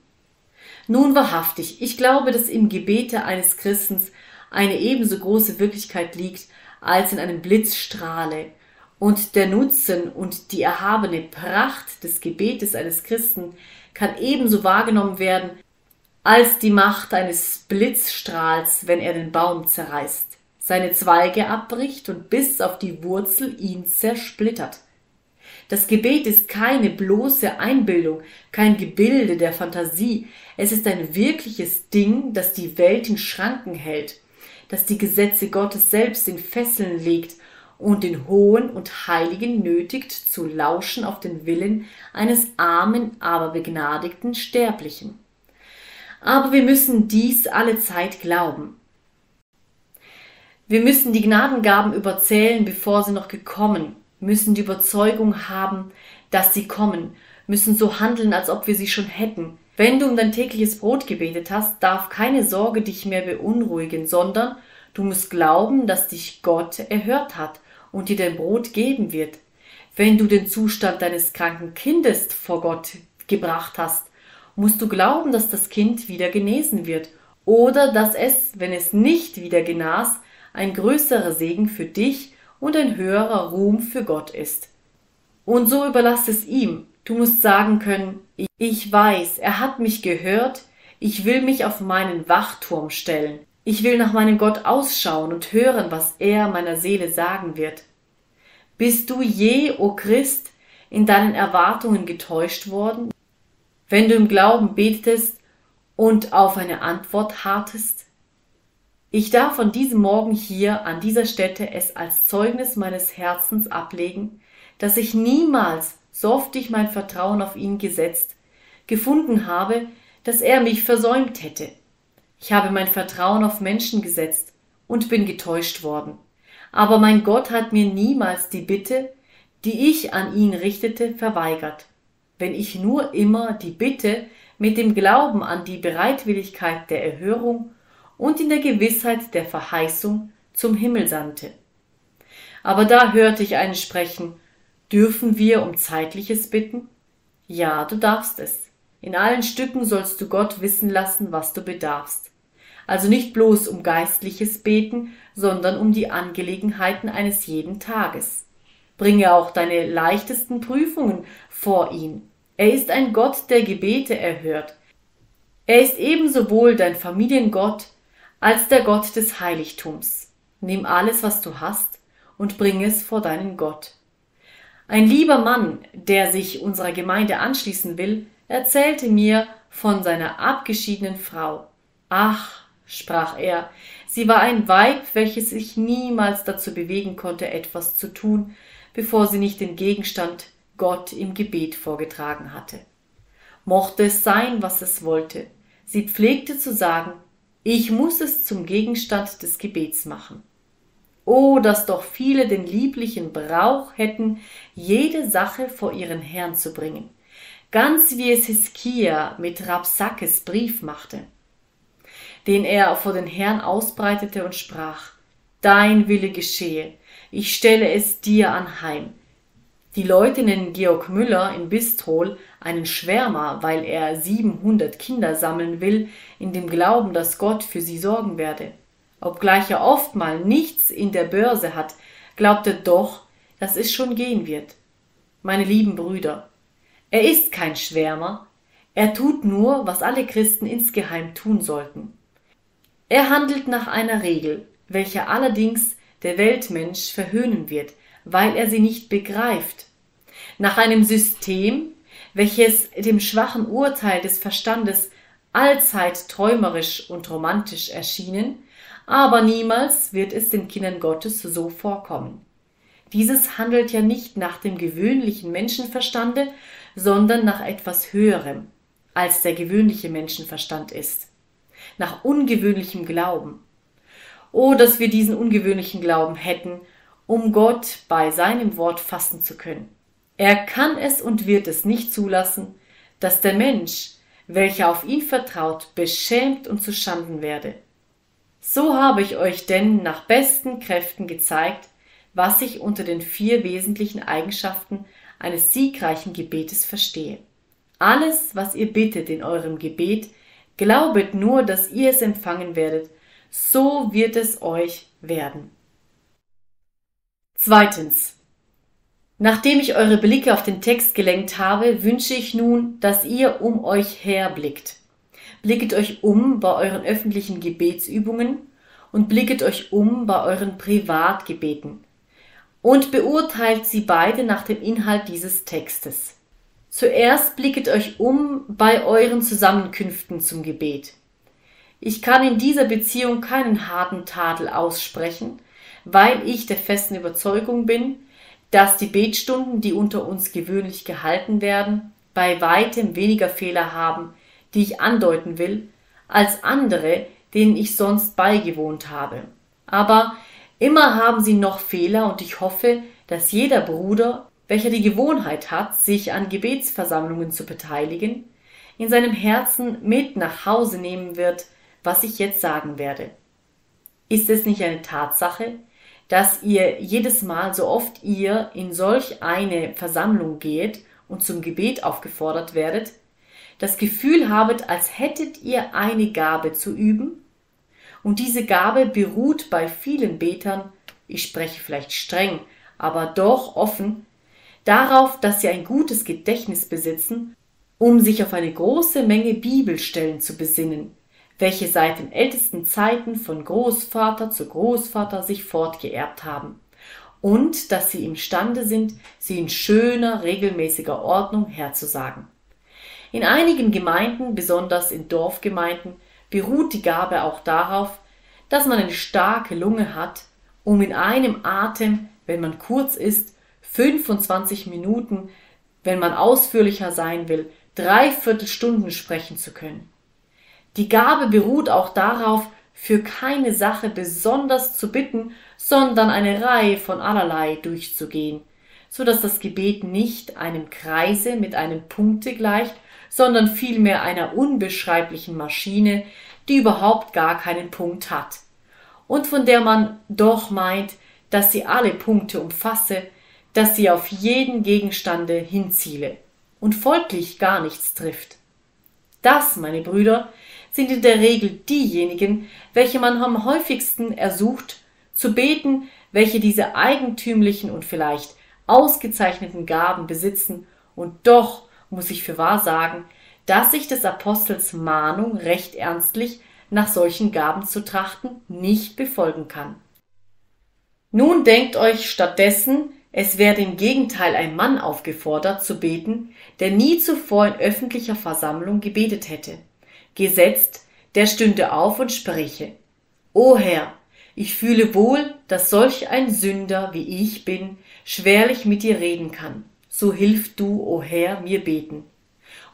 [SPEAKER 1] Nun wahrhaftig, ich glaube, dass im Gebete eines Christens eine ebenso große Wirklichkeit liegt als in einem Blitzstrahle, und der Nutzen und die erhabene Pracht des Gebetes eines Christen kann ebenso wahrgenommen werden als die Macht eines Blitzstrahls, wenn er den Baum zerreißt, seine Zweige abbricht und bis auf die Wurzel ihn zersplittert. Das Gebet ist keine bloße Einbildung, kein Gebilde der Fantasie, es ist ein wirkliches Ding, das die Welt in Schranken hält, das die Gesetze Gottes selbst in Fesseln legt und den Hohen und Heiligen nötigt, zu lauschen auf den Willen eines armen, aber begnadigten Sterblichen. Aber wir müssen dies alle Zeit glauben. Wir müssen die Gnadengaben überzählen, bevor sie noch gekommen müssen die Überzeugung haben, dass sie kommen, müssen so handeln, als ob wir sie schon hätten. Wenn du um dein tägliches Brot gebetet hast, darf keine Sorge dich mehr beunruhigen, sondern du musst glauben, dass dich Gott erhört hat und dir dein Brot geben wird. Wenn du den Zustand deines kranken Kindes vor Gott gebracht hast, musst du glauben, dass das Kind wieder genesen wird oder dass es, wenn es nicht wieder genas, ein größerer Segen für dich und ein höherer Ruhm für Gott ist. Und so überlass es ihm. Du musst sagen können, ich weiß, er hat mich gehört, ich will mich auf meinen Wachturm stellen. Ich will nach meinem Gott ausschauen und hören, was er meiner Seele sagen wird. Bist du je, o oh Christ, in deinen Erwartungen getäuscht worden, wenn du im Glauben betest und auf eine Antwort hartest? Ich darf von diesem Morgen hier an dieser Stätte es als Zeugnis meines Herzens ablegen, dass ich niemals, so oft ich mein Vertrauen auf ihn gesetzt, gefunden habe, dass er mich versäumt hätte. Ich habe mein Vertrauen auf Menschen gesetzt und bin getäuscht worden. Aber mein Gott hat mir niemals die Bitte, die ich an ihn richtete, verweigert. Wenn ich nur immer die Bitte mit dem Glauben an die Bereitwilligkeit der Erhörung und in der Gewissheit der Verheißung zum Himmel sandte. Aber da hörte ich einen sprechen, dürfen wir um zeitliches bitten? Ja, du darfst es. In allen Stücken sollst du Gott wissen lassen, was du bedarfst. Also nicht bloß um geistliches Beten, sondern um die Angelegenheiten eines jeden Tages. Bringe auch deine leichtesten Prüfungen vor ihn. Er ist ein Gott, der Gebete erhört. Er ist ebenso wohl dein Familiengott als der Gott des Heiligtums. Nimm alles, was du hast, und bring es vor deinen Gott. Ein lieber Mann, der sich unserer Gemeinde anschließen will, erzählte mir von seiner abgeschiedenen Frau. Ach, sprach er, sie war ein Weib, welches sich niemals dazu bewegen konnte, etwas zu tun, bevor sie nicht den Gegenstand Gott im Gebet vorgetragen hatte. Mochte es sein, was es wollte, sie pflegte zu sagen, ich muss es zum Gegenstand des Gebets machen. Oh, dass doch viele den lieblichen Brauch hätten, jede Sache vor ihren Herrn zu bringen, ganz wie es Hiskia mit Rapsakes Brief machte, den er vor den Herrn ausbreitete und sprach, Dein Wille geschehe, ich stelle es dir anheim, die Leute nennen Georg Müller in Bistrol einen Schwärmer, weil er 700 Kinder sammeln will, in dem Glauben, dass Gott für sie sorgen werde. Obgleich er oft mal nichts in der Börse hat, glaubt er doch, dass es schon gehen wird. Meine lieben Brüder, er ist kein Schwärmer, er tut nur, was alle Christen insgeheim tun sollten. Er handelt nach einer Regel, welche allerdings der Weltmensch verhöhnen wird, weil er sie nicht begreift, nach einem System, welches dem schwachen Urteil des Verstandes allzeit träumerisch und romantisch erschienen, aber niemals wird es den Kindern Gottes so vorkommen. Dieses handelt ja nicht nach dem gewöhnlichen Menschenverstande, sondern nach etwas Höherem, als der gewöhnliche Menschenverstand ist, nach ungewöhnlichem Glauben. Oh, dass wir diesen ungewöhnlichen Glauben hätten um Gott bei seinem Wort fassen zu können. Er kann es und wird es nicht zulassen, dass der Mensch, welcher auf ihn vertraut, beschämt und zu Schanden werde. So habe ich euch denn nach besten Kräften gezeigt, was ich unter den vier wesentlichen Eigenschaften eines siegreichen Gebetes verstehe. Alles, was ihr bittet in eurem Gebet, glaubet nur, dass ihr es empfangen werdet, so wird es euch werden. Zweitens. Nachdem ich eure Blicke auf den Text gelenkt habe, wünsche ich nun, dass ihr um euch her blickt. Blicket euch um bei euren öffentlichen Gebetsübungen und blicket euch um bei euren Privatgebeten und beurteilt sie beide nach dem Inhalt dieses Textes. Zuerst blicket euch um bei euren Zusammenkünften zum Gebet. Ich kann in dieser Beziehung keinen harten Tadel aussprechen, weil ich der festen Überzeugung bin, dass die Betstunden, die unter uns gewöhnlich gehalten werden, bei weitem weniger Fehler haben, die ich andeuten will, als andere, denen ich sonst beigewohnt habe. Aber immer haben sie noch Fehler und ich hoffe, dass jeder Bruder, welcher die Gewohnheit hat, sich an Gebetsversammlungen zu beteiligen, in seinem Herzen mit nach Hause nehmen wird, was ich jetzt sagen werde. Ist es nicht eine Tatsache, dass ihr jedes Mal, so oft ihr in solch eine Versammlung geht und zum Gebet aufgefordert werdet, das Gefühl habet, als hättet ihr eine Gabe zu üben, und diese Gabe beruht bei vielen Betern, ich spreche vielleicht streng, aber doch offen, darauf, dass sie ein gutes Gedächtnis besitzen, um sich auf eine große Menge Bibelstellen zu besinnen, welche seit den ältesten Zeiten von Großvater zu Großvater sich fortgeerbt haben, und dass sie imstande sind, sie in schöner, regelmäßiger Ordnung herzusagen. In einigen Gemeinden, besonders in Dorfgemeinden, beruht die Gabe auch darauf, dass man eine starke Lunge hat, um in einem Atem, wenn man kurz ist, 25 Minuten, wenn man ausführlicher sein will, dreiviertel Stunden sprechen zu können. Die Gabe beruht auch darauf, für keine Sache besonders zu bitten, sondern eine Reihe von allerlei durchzugehen, so dass das Gebet nicht einem Kreise mit einem Punkte gleicht, sondern vielmehr einer unbeschreiblichen Maschine, die überhaupt gar keinen Punkt hat und von der man doch meint, dass sie alle Punkte umfasse, dass sie auf jeden Gegenstande hinziele und folglich gar nichts trifft. Das, meine Brüder, sind in der Regel diejenigen, welche man am häufigsten ersucht, zu beten, welche diese eigentümlichen und vielleicht ausgezeichneten Gaben besitzen, und doch muss ich für wahr sagen, dass sich des Apostels Mahnung recht ernstlich nach solchen Gaben zu trachten, nicht befolgen kann. Nun denkt euch stattdessen, es werde im Gegenteil ein Mann aufgefordert zu beten, der nie zuvor in öffentlicher Versammlung gebetet hätte. Gesetzt, der stünde auf und spräche. O Herr, ich fühle wohl, dass solch ein Sünder wie ich bin, schwerlich mit dir reden kann. So hilf du, o Herr, mir beten.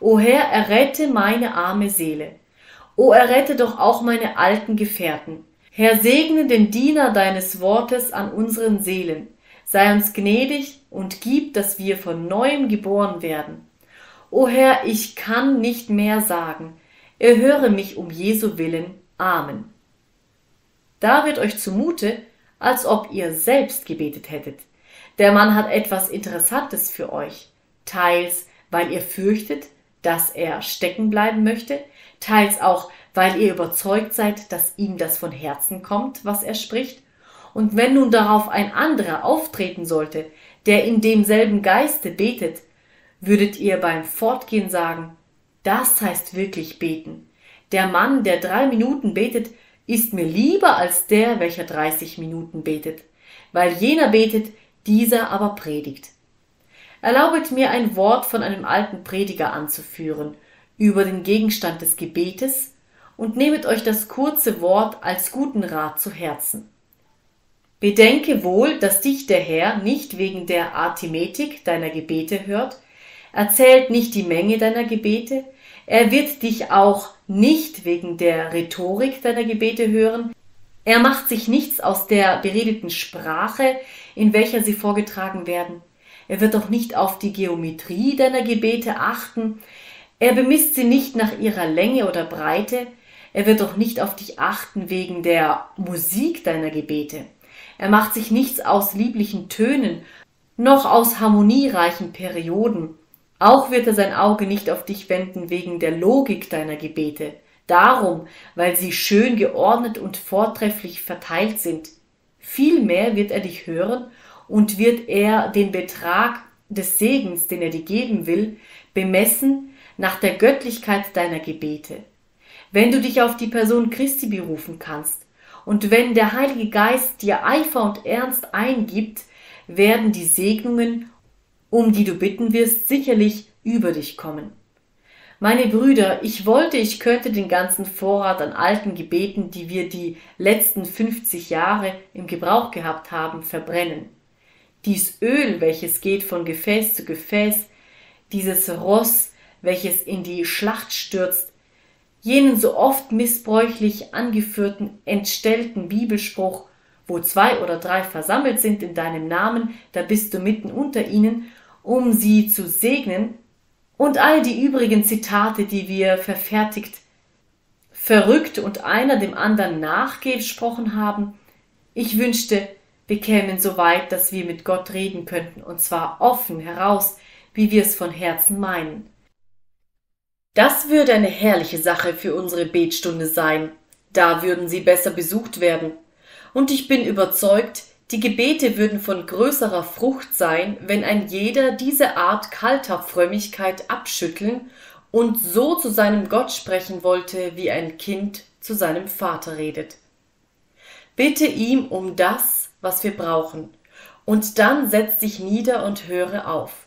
[SPEAKER 1] O Herr, errette meine arme Seele. O errette doch auch meine alten Gefährten. Herr, segne den Diener deines Wortes an unseren Seelen. Sei uns gnädig und gib, dass wir von neuem geboren werden. O Herr, ich kann nicht mehr sagen. Erhöre mich um Jesu willen. Amen. Da wird euch zumute, als ob ihr selbst gebetet hättet. Der Mann hat etwas Interessantes für euch. Teils, weil ihr fürchtet, dass er stecken bleiben möchte, teils auch, weil ihr überzeugt seid, dass ihm das von Herzen kommt, was er spricht. Und wenn nun darauf ein anderer auftreten sollte, der in demselben Geiste betet, würdet ihr beim Fortgehen sagen, das heißt wirklich beten. Der Mann, der drei Minuten betet, ist mir lieber als der, welcher dreißig Minuten betet, weil jener betet, dieser aber predigt. Erlaubet mir ein Wort von einem alten Prediger anzuführen über den Gegenstand des Gebetes und nehmet euch das kurze Wort als guten Rat zu Herzen. Bedenke wohl, dass dich der Herr nicht wegen der Arithmetik deiner Gebete hört, erzählt nicht die Menge deiner Gebete, er wird dich auch nicht wegen der Rhetorik deiner Gebete hören, er macht sich nichts aus der beredeten Sprache, in welcher sie vorgetragen werden, er wird auch nicht auf die Geometrie deiner Gebete achten, er bemisst sie nicht nach ihrer Länge oder Breite, er wird auch nicht auf dich achten wegen der Musik deiner Gebete. Er macht sich nichts aus lieblichen Tönen, noch aus harmoniereichen Perioden. Auch wird er sein Auge nicht auf dich wenden wegen der Logik deiner Gebete, darum, weil sie schön geordnet und vortrefflich verteilt sind. Vielmehr wird er dich hören und wird er den Betrag des Segens, den er dir geben will, bemessen nach der Göttlichkeit deiner Gebete. Wenn du dich auf die Person Christi berufen kannst und wenn der Heilige Geist dir Eifer und Ernst eingibt, werden die Segnungen, um die du bitten wirst, sicherlich über dich kommen. Meine Brüder, ich wollte, ich könnte den ganzen Vorrat an alten Gebeten, die wir die letzten 50 Jahre im Gebrauch gehabt haben, verbrennen. Dies Öl, welches geht von Gefäß zu Gefäß, dieses Ross, welches in die Schlacht stürzt, jenen so oft missbräuchlich angeführten entstellten Bibelspruch, wo zwei oder drei versammelt sind in deinem Namen, da bist du mitten unter ihnen, um sie zu segnen, und all die übrigen Zitate, die wir verfertigt, verrückt und einer dem anderen nachgesprochen haben, ich wünschte, wir kämen so weit, dass wir mit Gott reden könnten, und zwar offen heraus, wie wir es von Herzen meinen. Das würde eine herrliche Sache für unsere Betstunde sein. Da würden sie besser besucht werden. Und ich bin überzeugt, die Gebete würden von größerer Frucht sein, wenn ein jeder diese Art kalter Frömmigkeit abschütteln und so zu seinem Gott sprechen wollte, wie ein Kind zu seinem Vater redet. Bitte ihm um das, was wir brauchen, und dann setz dich nieder und höre auf.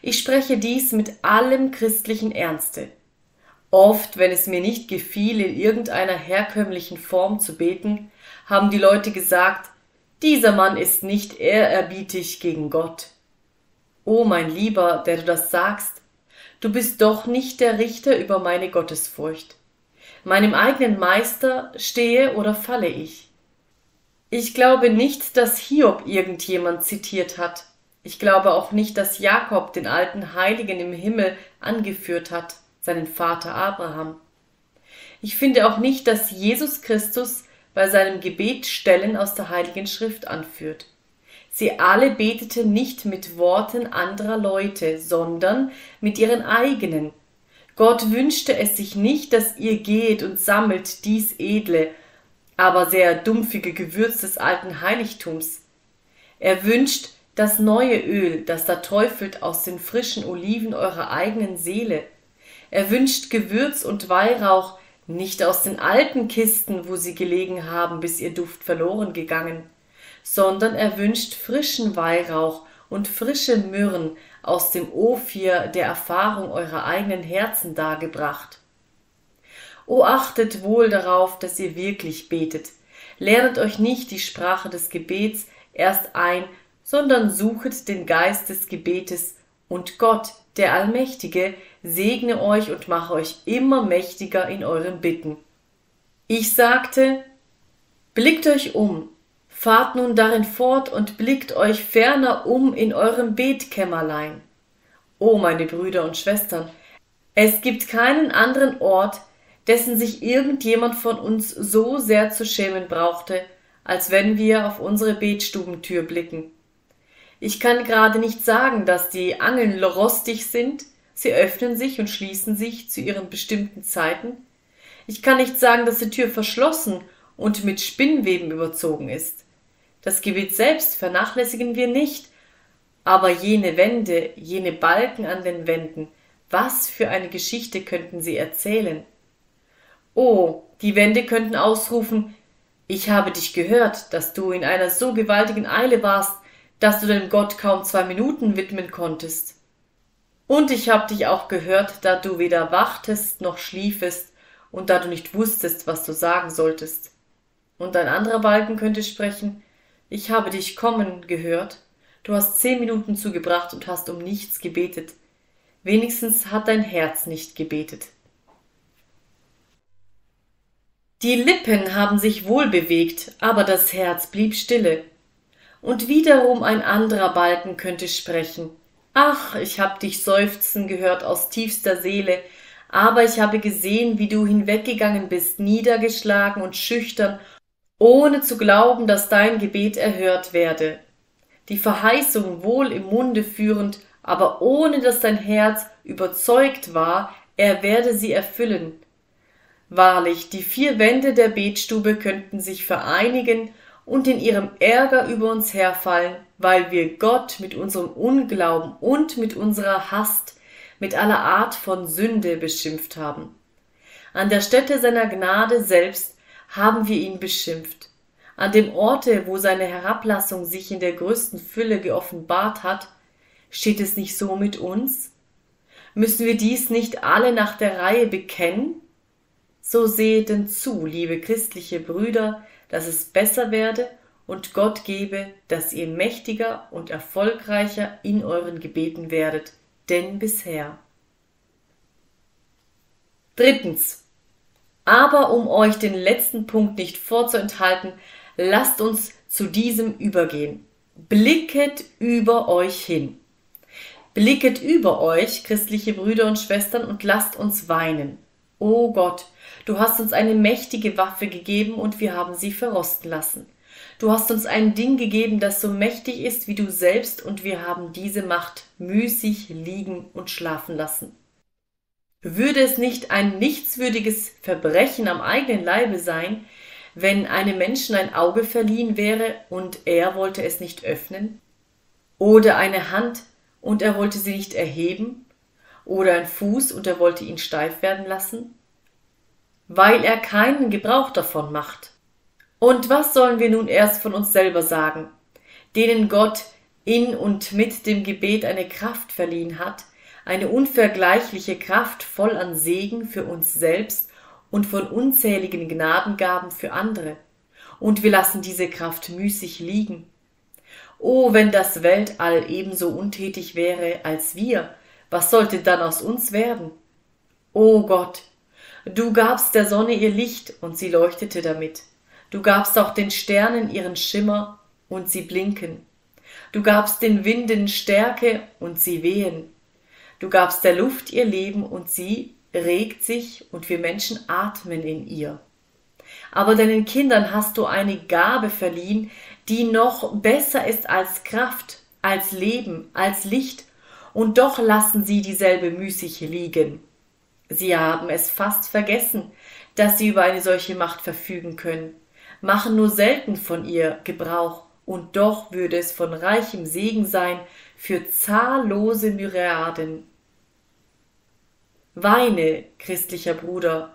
[SPEAKER 1] Ich spreche dies mit allem christlichen Ernste. Oft, wenn es mir nicht gefiel, in irgendeiner herkömmlichen Form zu beten, haben die Leute gesagt, dieser Mann ist nicht ehrerbietig gegen Gott. O mein Lieber, der du das sagst, du bist doch nicht der Richter über meine Gottesfurcht. Meinem eigenen Meister stehe oder falle ich. Ich glaube nicht, dass Hiob irgendjemand zitiert hat. Ich glaube auch nicht, dass Jakob den alten Heiligen im Himmel angeführt hat seinen Vater Abraham. Ich finde auch nicht, dass Jesus Christus bei seinem Gebet Stellen aus der Heiligen Schrift anführt. Sie alle beteten nicht mit Worten anderer Leute, sondern mit ihren eigenen. Gott wünschte es sich nicht, dass ihr geht und sammelt dies edle, aber sehr dumpfige Gewürz des alten Heiligtums. Er wünscht das neue Öl, das da teufelt aus den frischen Oliven eurer eigenen Seele. Er wünscht Gewürz und Weihrauch nicht aus den alten Kisten, wo sie gelegen haben, bis ihr Duft verloren gegangen, sondern er wünscht frischen Weihrauch und frische Myrrhen aus dem Ophir der Erfahrung eurer eigenen Herzen dargebracht. O achtet wohl darauf, dass ihr wirklich betet. Lernet euch nicht die Sprache des Gebets erst ein, sondern suchet den Geist des Gebetes, und Gott, der Allmächtige, segne euch und mache euch immer mächtiger in euren Bitten. Ich sagte, blickt euch um, fahrt nun darin fort und blickt euch ferner um in eurem Betkämmerlein. O meine Brüder und Schwestern, es gibt keinen anderen Ort, dessen sich irgendjemand von uns so sehr zu schämen brauchte, als wenn wir auf unsere Betstubentür blicken. Ich kann gerade nicht sagen, dass die Angeln rostig sind, Sie öffnen sich und schließen sich zu ihren bestimmten Zeiten. Ich kann nicht sagen, dass die Tür verschlossen und mit Spinnweben überzogen ist. Das Gebet selbst vernachlässigen wir nicht, aber jene Wände, jene Balken an den Wänden, was für eine Geschichte könnten sie erzählen? Oh, die Wände könnten ausrufen, ich habe dich gehört, dass du in einer so gewaltigen Eile warst, dass du dem Gott kaum zwei Minuten widmen konntest. Und ich hab dich auch gehört, da du weder wachtest noch schliefest und da du nicht wusstest, was du sagen solltest. Und ein anderer Balken könnte sprechen, ich habe dich kommen gehört, du hast zehn Minuten zugebracht und hast um nichts gebetet. Wenigstens hat dein Herz nicht gebetet. Die Lippen haben sich wohl bewegt, aber das Herz blieb stille. Und wiederum ein anderer Balken könnte sprechen, Ach, ich hab dich seufzen gehört aus tiefster Seele, aber ich habe gesehen, wie du hinweggegangen bist, niedergeschlagen und schüchtern, ohne zu glauben, dass dein Gebet erhört werde. Die Verheißung wohl im Munde führend, aber ohne dass dein Herz überzeugt war, er werde sie erfüllen. Wahrlich, die vier Wände der Betstube könnten sich vereinigen und in ihrem Ärger über uns herfallen, weil wir Gott mit unserem Unglauben und mit unserer Hast, mit aller Art von Sünde beschimpft haben. An der Stätte seiner Gnade selbst haben wir ihn beschimpft. An dem Orte, wo seine Herablassung sich in der größten Fülle geoffenbart hat, steht es nicht so mit uns? Müssen wir dies nicht alle nach der Reihe bekennen? So seht denn zu, liebe christliche Brüder, dass es besser werde und Gott gebe, dass ihr mächtiger und erfolgreicher in euren Gebeten werdet, denn bisher. Drittens. Aber um euch den letzten Punkt nicht vorzuenthalten, lasst uns zu diesem übergehen. Blicket über euch hin. Blicket über euch, christliche Brüder und Schwestern, und lasst uns weinen. O Gott, du hast uns eine mächtige Waffe gegeben und wir haben sie verrosten lassen. Du hast uns ein Ding gegeben, das so mächtig ist wie du selbst, und wir haben diese Macht müßig liegen und schlafen lassen. Würde es nicht ein nichtswürdiges Verbrechen am eigenen Leibe sein, wenn einem Menschen ein Auge verliehen wäre und er wollte es nicht öffnen? Oder eine Hand und er wollte sie nicht erheben? Oder ein Fuß und er wollte ihn steif werden lassen? Weil er keinen Gebrauch davon macht. Und was sollen wir nun erst von uns selber sagen, denen Gott in und mit dem Gebet eine Kraft verliehen hat, eine unvergleichliche Kraft voll an Segen für uns selbst und von unzähligen Gnadengaben für andere. Und wir lassen diese Kraft müßig liegen. Oh, wenn das Weltall ebenso untätig wäre als wir, was sollte dann aus uns werden? O Gott, du gabst der Sonne ihr Licht und sie leuchtete damit. Du gabst auch den Sternen ihren Schimmer und sie blinken. Du gabst den Winden Stärke und sie wehen. Du gabst der Luft ihr Leben und sie regt sich und wir Menschen atmen in ihr. Aber deinen Kindern hast du eine Gabe verliehen, die noch besser ist als Kraft, als Leben, als Licht, und doch lassen sie dieselbe müßig liegen. Sie haben es fast vergessen, dass sie über eine solche Macht verfügen können, machen nur selten von ihr Gebrauch, und doch würde es von reichem Segen sein für zahllose Myriaden. Weine, christlicher Bruder.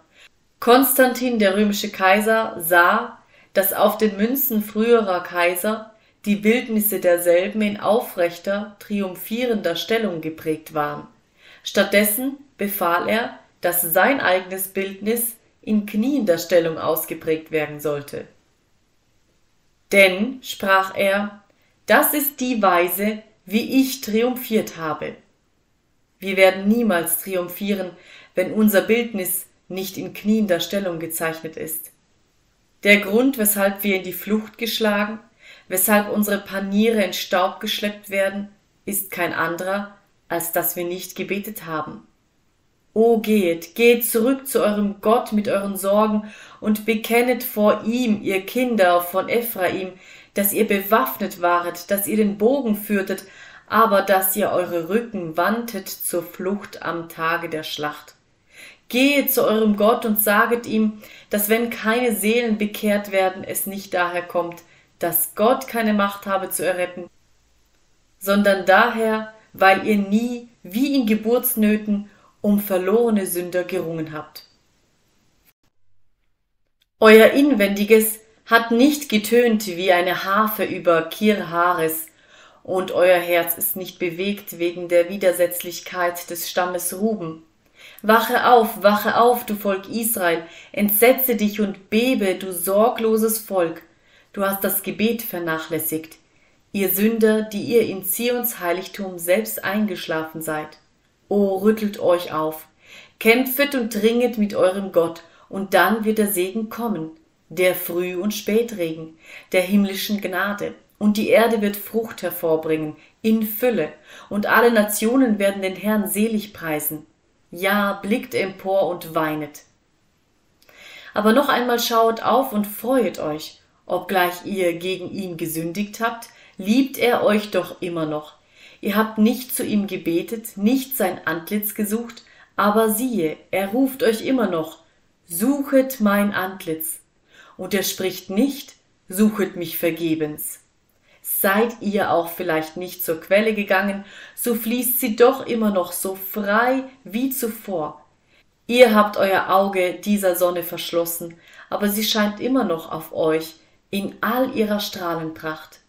[SPEAKER 1] Konstantin, der römische Kaiser, sah, dass auf den Münzen früherer Kaiser die Bildnisse derselben in aufrechter, triumphierender Stellung geprägt waren. Stattdessen befahl er, dass sein eigenes Bildnis in kniender Stellung ausgeprägt werden sollte. Denn, sprach er, das ist die Weise, wie ich triumphiert habe. Wir werden niemals triumphieren, wenn unser Bildnis nicht in kniender Stellung gezeichnet ist. Der Grund, weshalb wir in die Flucht geschlagen, weshalb unsere Paniere in Staub geschleppt werden, ist kein anderer, als dass wir nicht gebetet haben. O geht, geht zurück zu eurem Gott mit euren Sorgen und bekennet vor ihm, ihr Kinder von Ephraim, dass ihr bewaffnet waret, dass ihr den Bogen führtet, aber dass ihr eure Rücken wandtet zur Flucht am Tage der Schlacht. Gehet zu eurem Gott und saget ihm, dass wenn keine Seelen bekehrt werden, es nicht daher kommt, dass Gott keine Macht habe zu erretten, sondern daher, weil ihr nie, wie in Geburtsnöten, um verlorene Sünder gerungen habt. Euer Inwendiges hat nicht getönt wie eine Harfe über Kirhares, und euer Herz ist nicht bewegt wegen der Widersetzlichkeit des Stammes Ruben. Wache auf, wache auf, du Volk Israel, entsetze dich und bebe, du sorgloses Volk, du hast das Gebet vernachlässigt, ihr Sünder, die ihr in Zions Heiligtum selbst eingeschlafen seid. O rüttelt euch auf, kämpfet und dringet mit eurem Gott, und dann wird der Segen kommen, der Früh- und Spätregen, der himmlischen Gnade, und die Erde wird Frucht hervorbringen, in Fülle, und alle Nationen werden den Herrn selig preisen. Ja, blickt empor und weinet. Aber noch einmal schaut auf und freuet euch, obgleich ihr gegen ihn gesündigt habt, liebt er euch doch immer noch. Ihr habt nicht zu ihm gebetet, nicht sein Antlitz gesucht, aber siehe, er ruft euch immer noch, suchet mein Antlitz. Und er spricht nicht, suchet mich vergebens. Seid ihr auch vielleicht nicht zur Quelle gegangen, so fließt sie doch immer noch so frei wie zuvor. Ihr habt euer Auge dieser Sonne verschlossen, aber sie scheint immer noch auf euch, in all ihrer Strahlenpracht.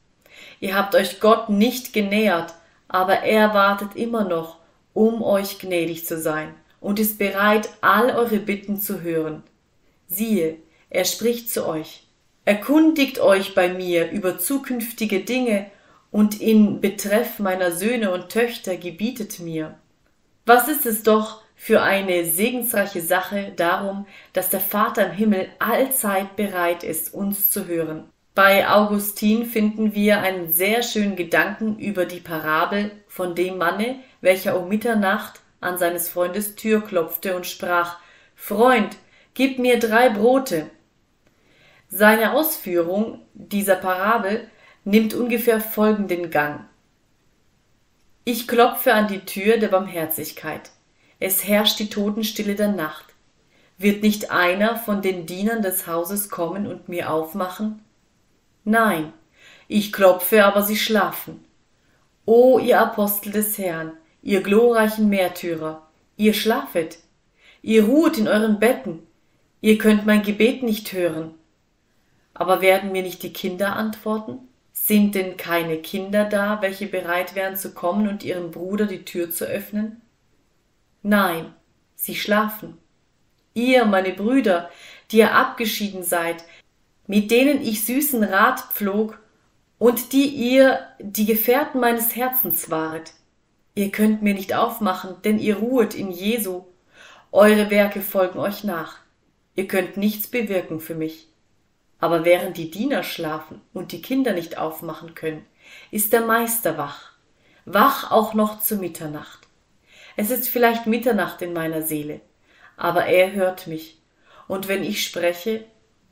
[SPEAKER 1] Ihr habt euch Gott nicht genähert, aber er wartet immer noch, um euch gnädig zu sein und ist bereit, all eure Bitten zu hören. Siehe, er spricht zu euch. Erkundigt euch bei mir über zukünftige Dinge und in Betreff meiner Söhne und Töchter gebietet mir. Was ist es doch für eine segensreiche Sache darum, dass der Vater im Himmel allzeit bereit ist, uns zu hören. Bei Augustin finden wir einen sehr schönen Gedanken über die Parabel von dem Manne, welcher um Mitternacht an seines Freundes Tür klopfte und sprach Freund, gib mir drei Brote. Seine Ausführung dieser Parabel nimmt ungefähr folgenden Gang. Ich klopfe an die Tür der Barmherzigkeit. Es herrscht die Totenstille der Nacht. Wird nicht einer von den Dienern des Hauses kommen und mir aufmachen? Nein, ich klopfe, aber sie schlafen. O ihr Apostel des Herrn, ihr glorreichen Märtyrer, ihr schlafet, ihr ruhet in euren Betten, ihr könnt mein Gebet nicht hören. Aber werden mir nicht die Kinder antworten? Sind denn keine Kinder da, welche bereit wären zu kommen und ihrem Bruder die Tür zu öffnen? Nein, sie schlafen. Ihr, meine Brüder, die ihr abgeschieden seid, mit denen ich süßen Rat pflog, und die ihr die Gefährten meines Herzens waret. Ihr könnt mir nicht aufmachen, denn ihr ruhet in Jesu. Eure Werke folgen euch nach. Ihr könnt nichts bewirken für mich. Aber während die Diener schlafen und die Kinder nicht aufmachen können, ist der Meister wach, wach auch noch zu Mitternacht. Es ist vielleicht Mitternacht in meiner Seele, aber er hört mich, und wenn ich spreche,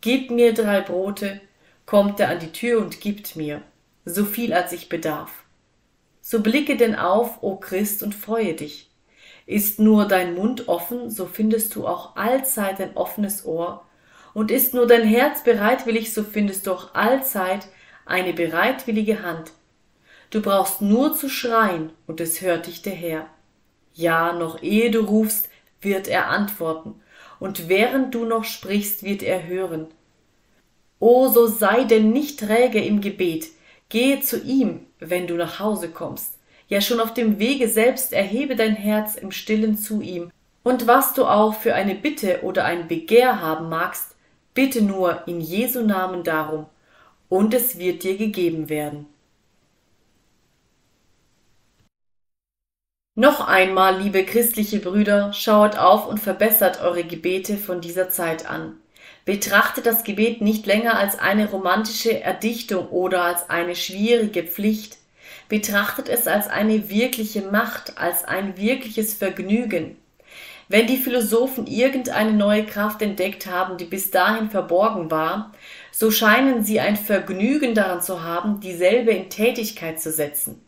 [SPEAKER 1] Gebt mir drei Brote, kommt er an die Tür und gibt mir, so viel als ich bedarf. So blicke denn auf, o Christ, und freue dich. Ist nur dein Mund offen, so findest du auch allzeit ein offenes Ohr, und ist nur dein Herz bereitwillig, so findest du auch allzeit eine bereitwillige Hand. Du brauchst nur zu schreien, und es hört dich der Herr. Ja, noch ehe du rufst, wird er antworten, und während du noch sprichst, wird er hören. O, so sei denn nicht träge im Gebet, gehe zu ihm, wenn du nach Hause kommst. Ja, schon auf dem Wege selbst erhebe dein Herz im stillen zu ihm. Und was du auch für eine Bitte oder ein Begehr haben magst, bitte nur in Jesu Namen darum, und es wird dir gegeben werden. Noch einmal, liebe christliche Brüder, schaut auf und verbessert eure Gebete von dieser Zeit an. Betrachtet das Gebet nicht länger als eine romantische Erdichtung oder als eine schwierige Pflicht. Betrachtet es als eine wirkliche Macht, als ein wirkliches Vergnügen. Wenn die Philosophen irgendeine neue Kraft entdeckt haben, die bis dahin verborgen war, so scheinen sie ein Vergnügen daran zu haben, dieselbe in Tätigkeit zu setzen.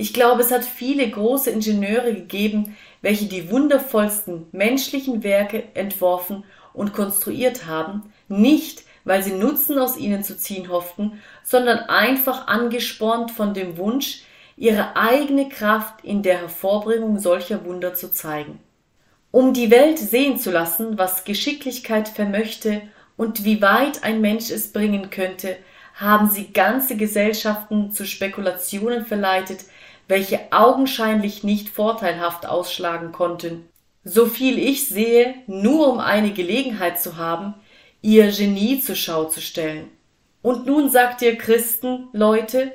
[SPEAKER 1] Ich glaube, es hat viele große Ingenieure gegeben, welche die wundervollsten menschlichen Werke entworfen und konstruiert haben, nicht weil sie Nutzen aus ihnen zu ziehen hofften, sondern einfach angespornt von dem Wunsch, ihre eigene Kraft in der Hervorbringung solcher Wunder zu zeigen. Um die Welt sehen zu lassen, was Geschicklichkeit vermöchte und wie weit ein Mensch es bringen könnte, haben sie ganze Gesellschaften zu Spekulationen verleitet, welche augenscheinlich nicht vorteilhaft ausschlagen konnten. So viel ich sehe, nur um eine Gelegenheit zu haben, ihr Genie zur Schau zu stellen. Und nun sagt ihr Christen, Leute,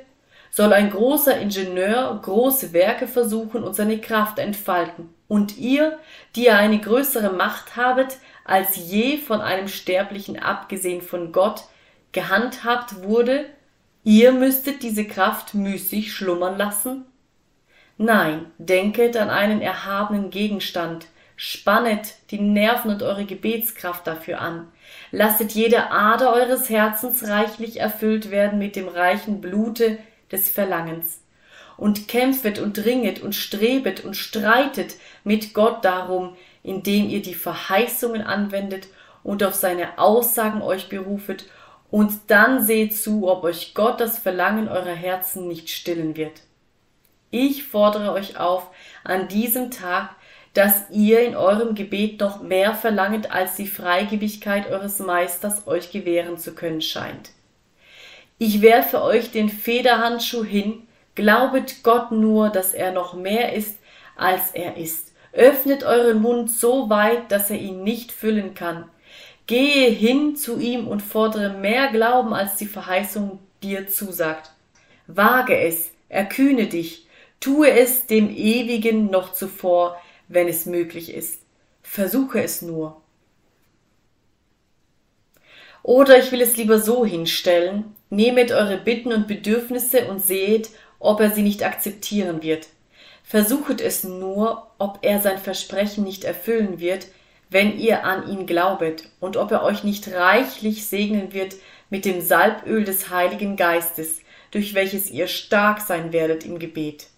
[SPEAKER 1] soll ein großer Ingenieur große Werke versuchen und seine Kraft entfalten. Und ihr, die ihr eine größere Macht habet, als je von einem Sterblichen abgesehen von Gott gehandhabt wurde, ihr müsstet diese Kraft müßig schlummern lassen? Nein, denket an einen erhabenen Gegenstand, spannet die Nerven und eure Gebetskraft dafür an, lasset jede Ader eures Herzens reichlich erfüllt werden mit dem reichen Blute des Verlangens, und kämpfet und ringet und strebet und streitet mit Gott darum, indem ihr die Verheißungen anwendet und auf seine Aussagen euch berufet, und dann seht zu, ob euch Gott das Verlangen eurer Herzen nicht stillen wird. Ich fordere euch auf, an diesem Tag, dass ihr in eurem Gebet noch mehr verlanget, als die Freigebigkeit eures Meisters euch gewähren zu können scheint. Ich werfe euch den Federhandschuh hin, glaubet Gott nur, dass er noch mehr ist, als er ist. Öffnet euren Mund so weit, dass er ihn nicht füllen kann. Gehe hin zu ihm und fordere mehr Glauben, als die Verheißung dir zusagt. Wage es, erkühne dich, Tue es dem Ewigen noch zuvor, wenn es möglich ist. Versuche es nur. Oder ich will es lieber so hinstellen, nehmet eure Bitten und Bedürfnisse und seht, ob er sie nicht akzeptieren wird. Versuchet es nur, ob er sein Versprechen nicht erfüllen wird, wenn ihr an ihn glaubet, und ob er euch nicht reichlich segnen wird mit dem Salböl des Heiligen Geistes, durch welches ihr stark sein werdet im Gebet.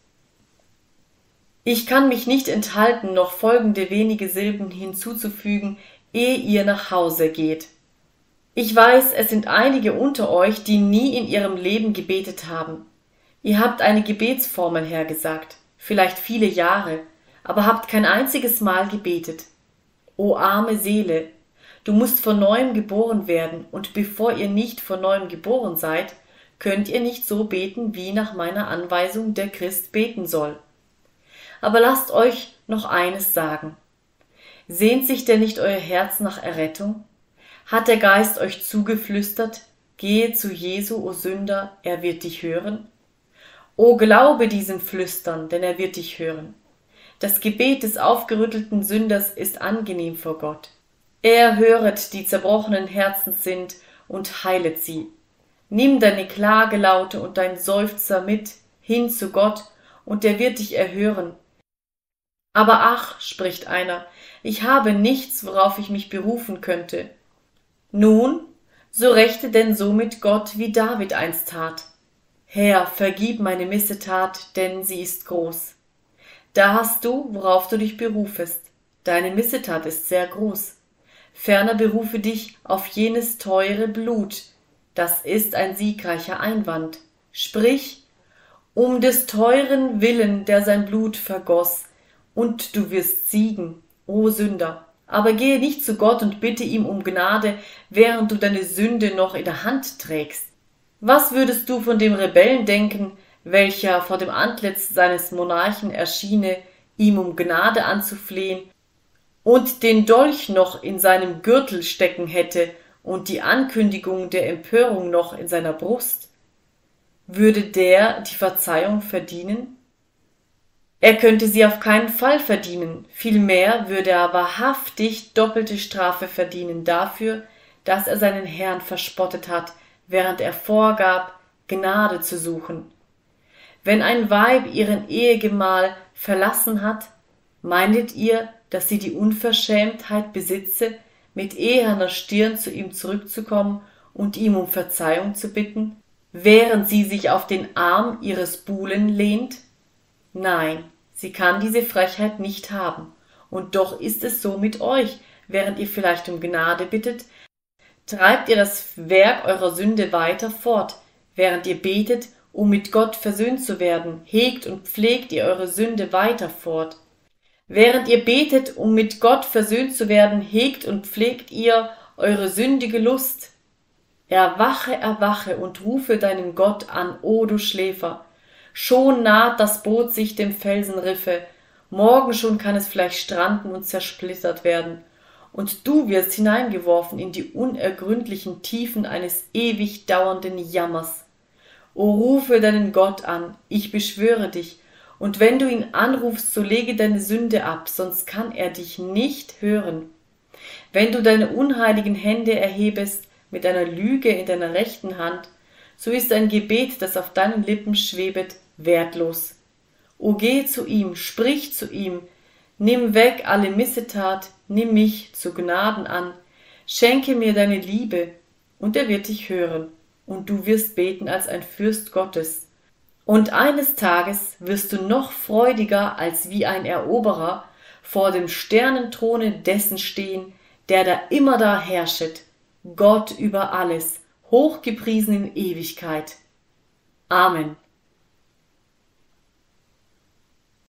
[SPEAKER 1] Ich kann mich nicht enthalten, noch folgende wenige Silben hinzuzufügen, ehe ihr nach Hause geht. Ich weiß, es sind einige unter euch, die nie in ihrem Leben gebetet haben. Ihr habt eine Gebetsformel hergesagt, vielleicht viele Jahre, aber habt kein einziges Mal gebetet. O arme Seele, du musst von neuem geboren werden, und bevor ihr nicht von neuem geboren seid, könnt ihr nicht so beten, wie nach meiner Anweisung der Christ beten soll aber lasst euch noch eines sagen. Sehnt sich denn nicht euer Herz nach Errettung? Hat der Geist euch zugeflüstert, gehe zu Jesu, o Sünder, er wird dich hören? O glaube diesem Flüstern, denn er wird dich hören. Das Gebet des aufgerüttelten Sünders ist angenehm vor Gott. Er höret, die zerbrochenen Herzen sind, und heilet sie. Nimm deine Klagelaute und dein Seufzer mit hin zu Gott, und er wird dich erhören. Aber ach, spricht einer, ich habe nichts, worauf ich mich berufen könnte. Nun, so rechte denn so mit Gott, wie David einst tat. Herr, vergib meine Missetat, denn sie ist groß. Da hast du, worauf du dich berufest. Deine Missetat ist sehr groß. Ferner berufe dich auf jenes teure Blut. Das ist ein siegreicher Einwand. Sprich, um des teuren Willen, der sein Blut vergoß, und du wirst siegen, o Sünder. Aber gehe nicht zu Gott und bitte ihm um Gnade, während du deine Sünde noch in der Hand trägst. Was würdest du von dem Rebellen denken, welcher vor dem Antlitz seines Monarchen erschiene, ihm um Gnade anzuflehen, und den Dolch noch in seinem Gürtel stecken hätte und die Ankündigung der Empörung noch in seiner Brust? Würde der die Verzeihung verdienen? Er könnte sie auf keinen Fall verdienen, vielmehr würde er wahrhaftig doppelte Strafe verdienen dafür, dass er seinen Herrn verspottet hat, während er vorgab, Gnade zu suchen. Wenn ein Weib ihren Ehegemahl verlassen hat, meintet ihr, dass sie die Unverschämtheit besitze, mit eherner Stirn zu ihm zurückzukommen und ihm um Verzeihung zu bitten, während sie sich auf den Arm ihres Buhlen lehnt? Nein, sie kann diese Frechheit nicht haben. Und doch ist es so mit euch, während ihr vielleicht um Gnade bittet, treibt ihr das Werk eurer Sünde weiter fort, während ihr betet, um mit Gott versöhnt zu werden, hegt und pflegt ihr eure Sünde weiter fort. Während ihr betet, um mit Gott versöhnt zu werden, hegt und pflegt ihr eure sündige Lust. Erwache, erwache und rufe deinen Gott an, o du Schläfer. Schon naht das Boot sich dem Felsenriffe, morgen schon kann es vielleicht stranden und zersplittert werden und du wirst hineingeworfen in die unergründlichen Tiefen eines ewig dauernden Jammers. O rufe deinen Gott an, ich beschwöre dich, und wenn du ihn anrufst, so lege deine Sünde ab, sonst kann er dich nicht hören. Wenn du deine unheiligen Hände erhebest mit einer Lüge in deiner rechten Hand, so ist ein Gebet, das auf deinen Lippen schwebet, wertlos. O geh zu ihm, sprich zu ihm, Nimm weg alle Missetat, nimm mich zu Gnaden an, schenke mir deine Liebe, und er wird dich hören, und du wirst beten als ein Fürst Gottes. Und eines Tages wirst du noch freudiger als wie ein Eroberer vor dem Sternenthrone dessen stehen, der da immer da herrschet, Gott über alles, hochgepriesen in Ewigkeit. Amen.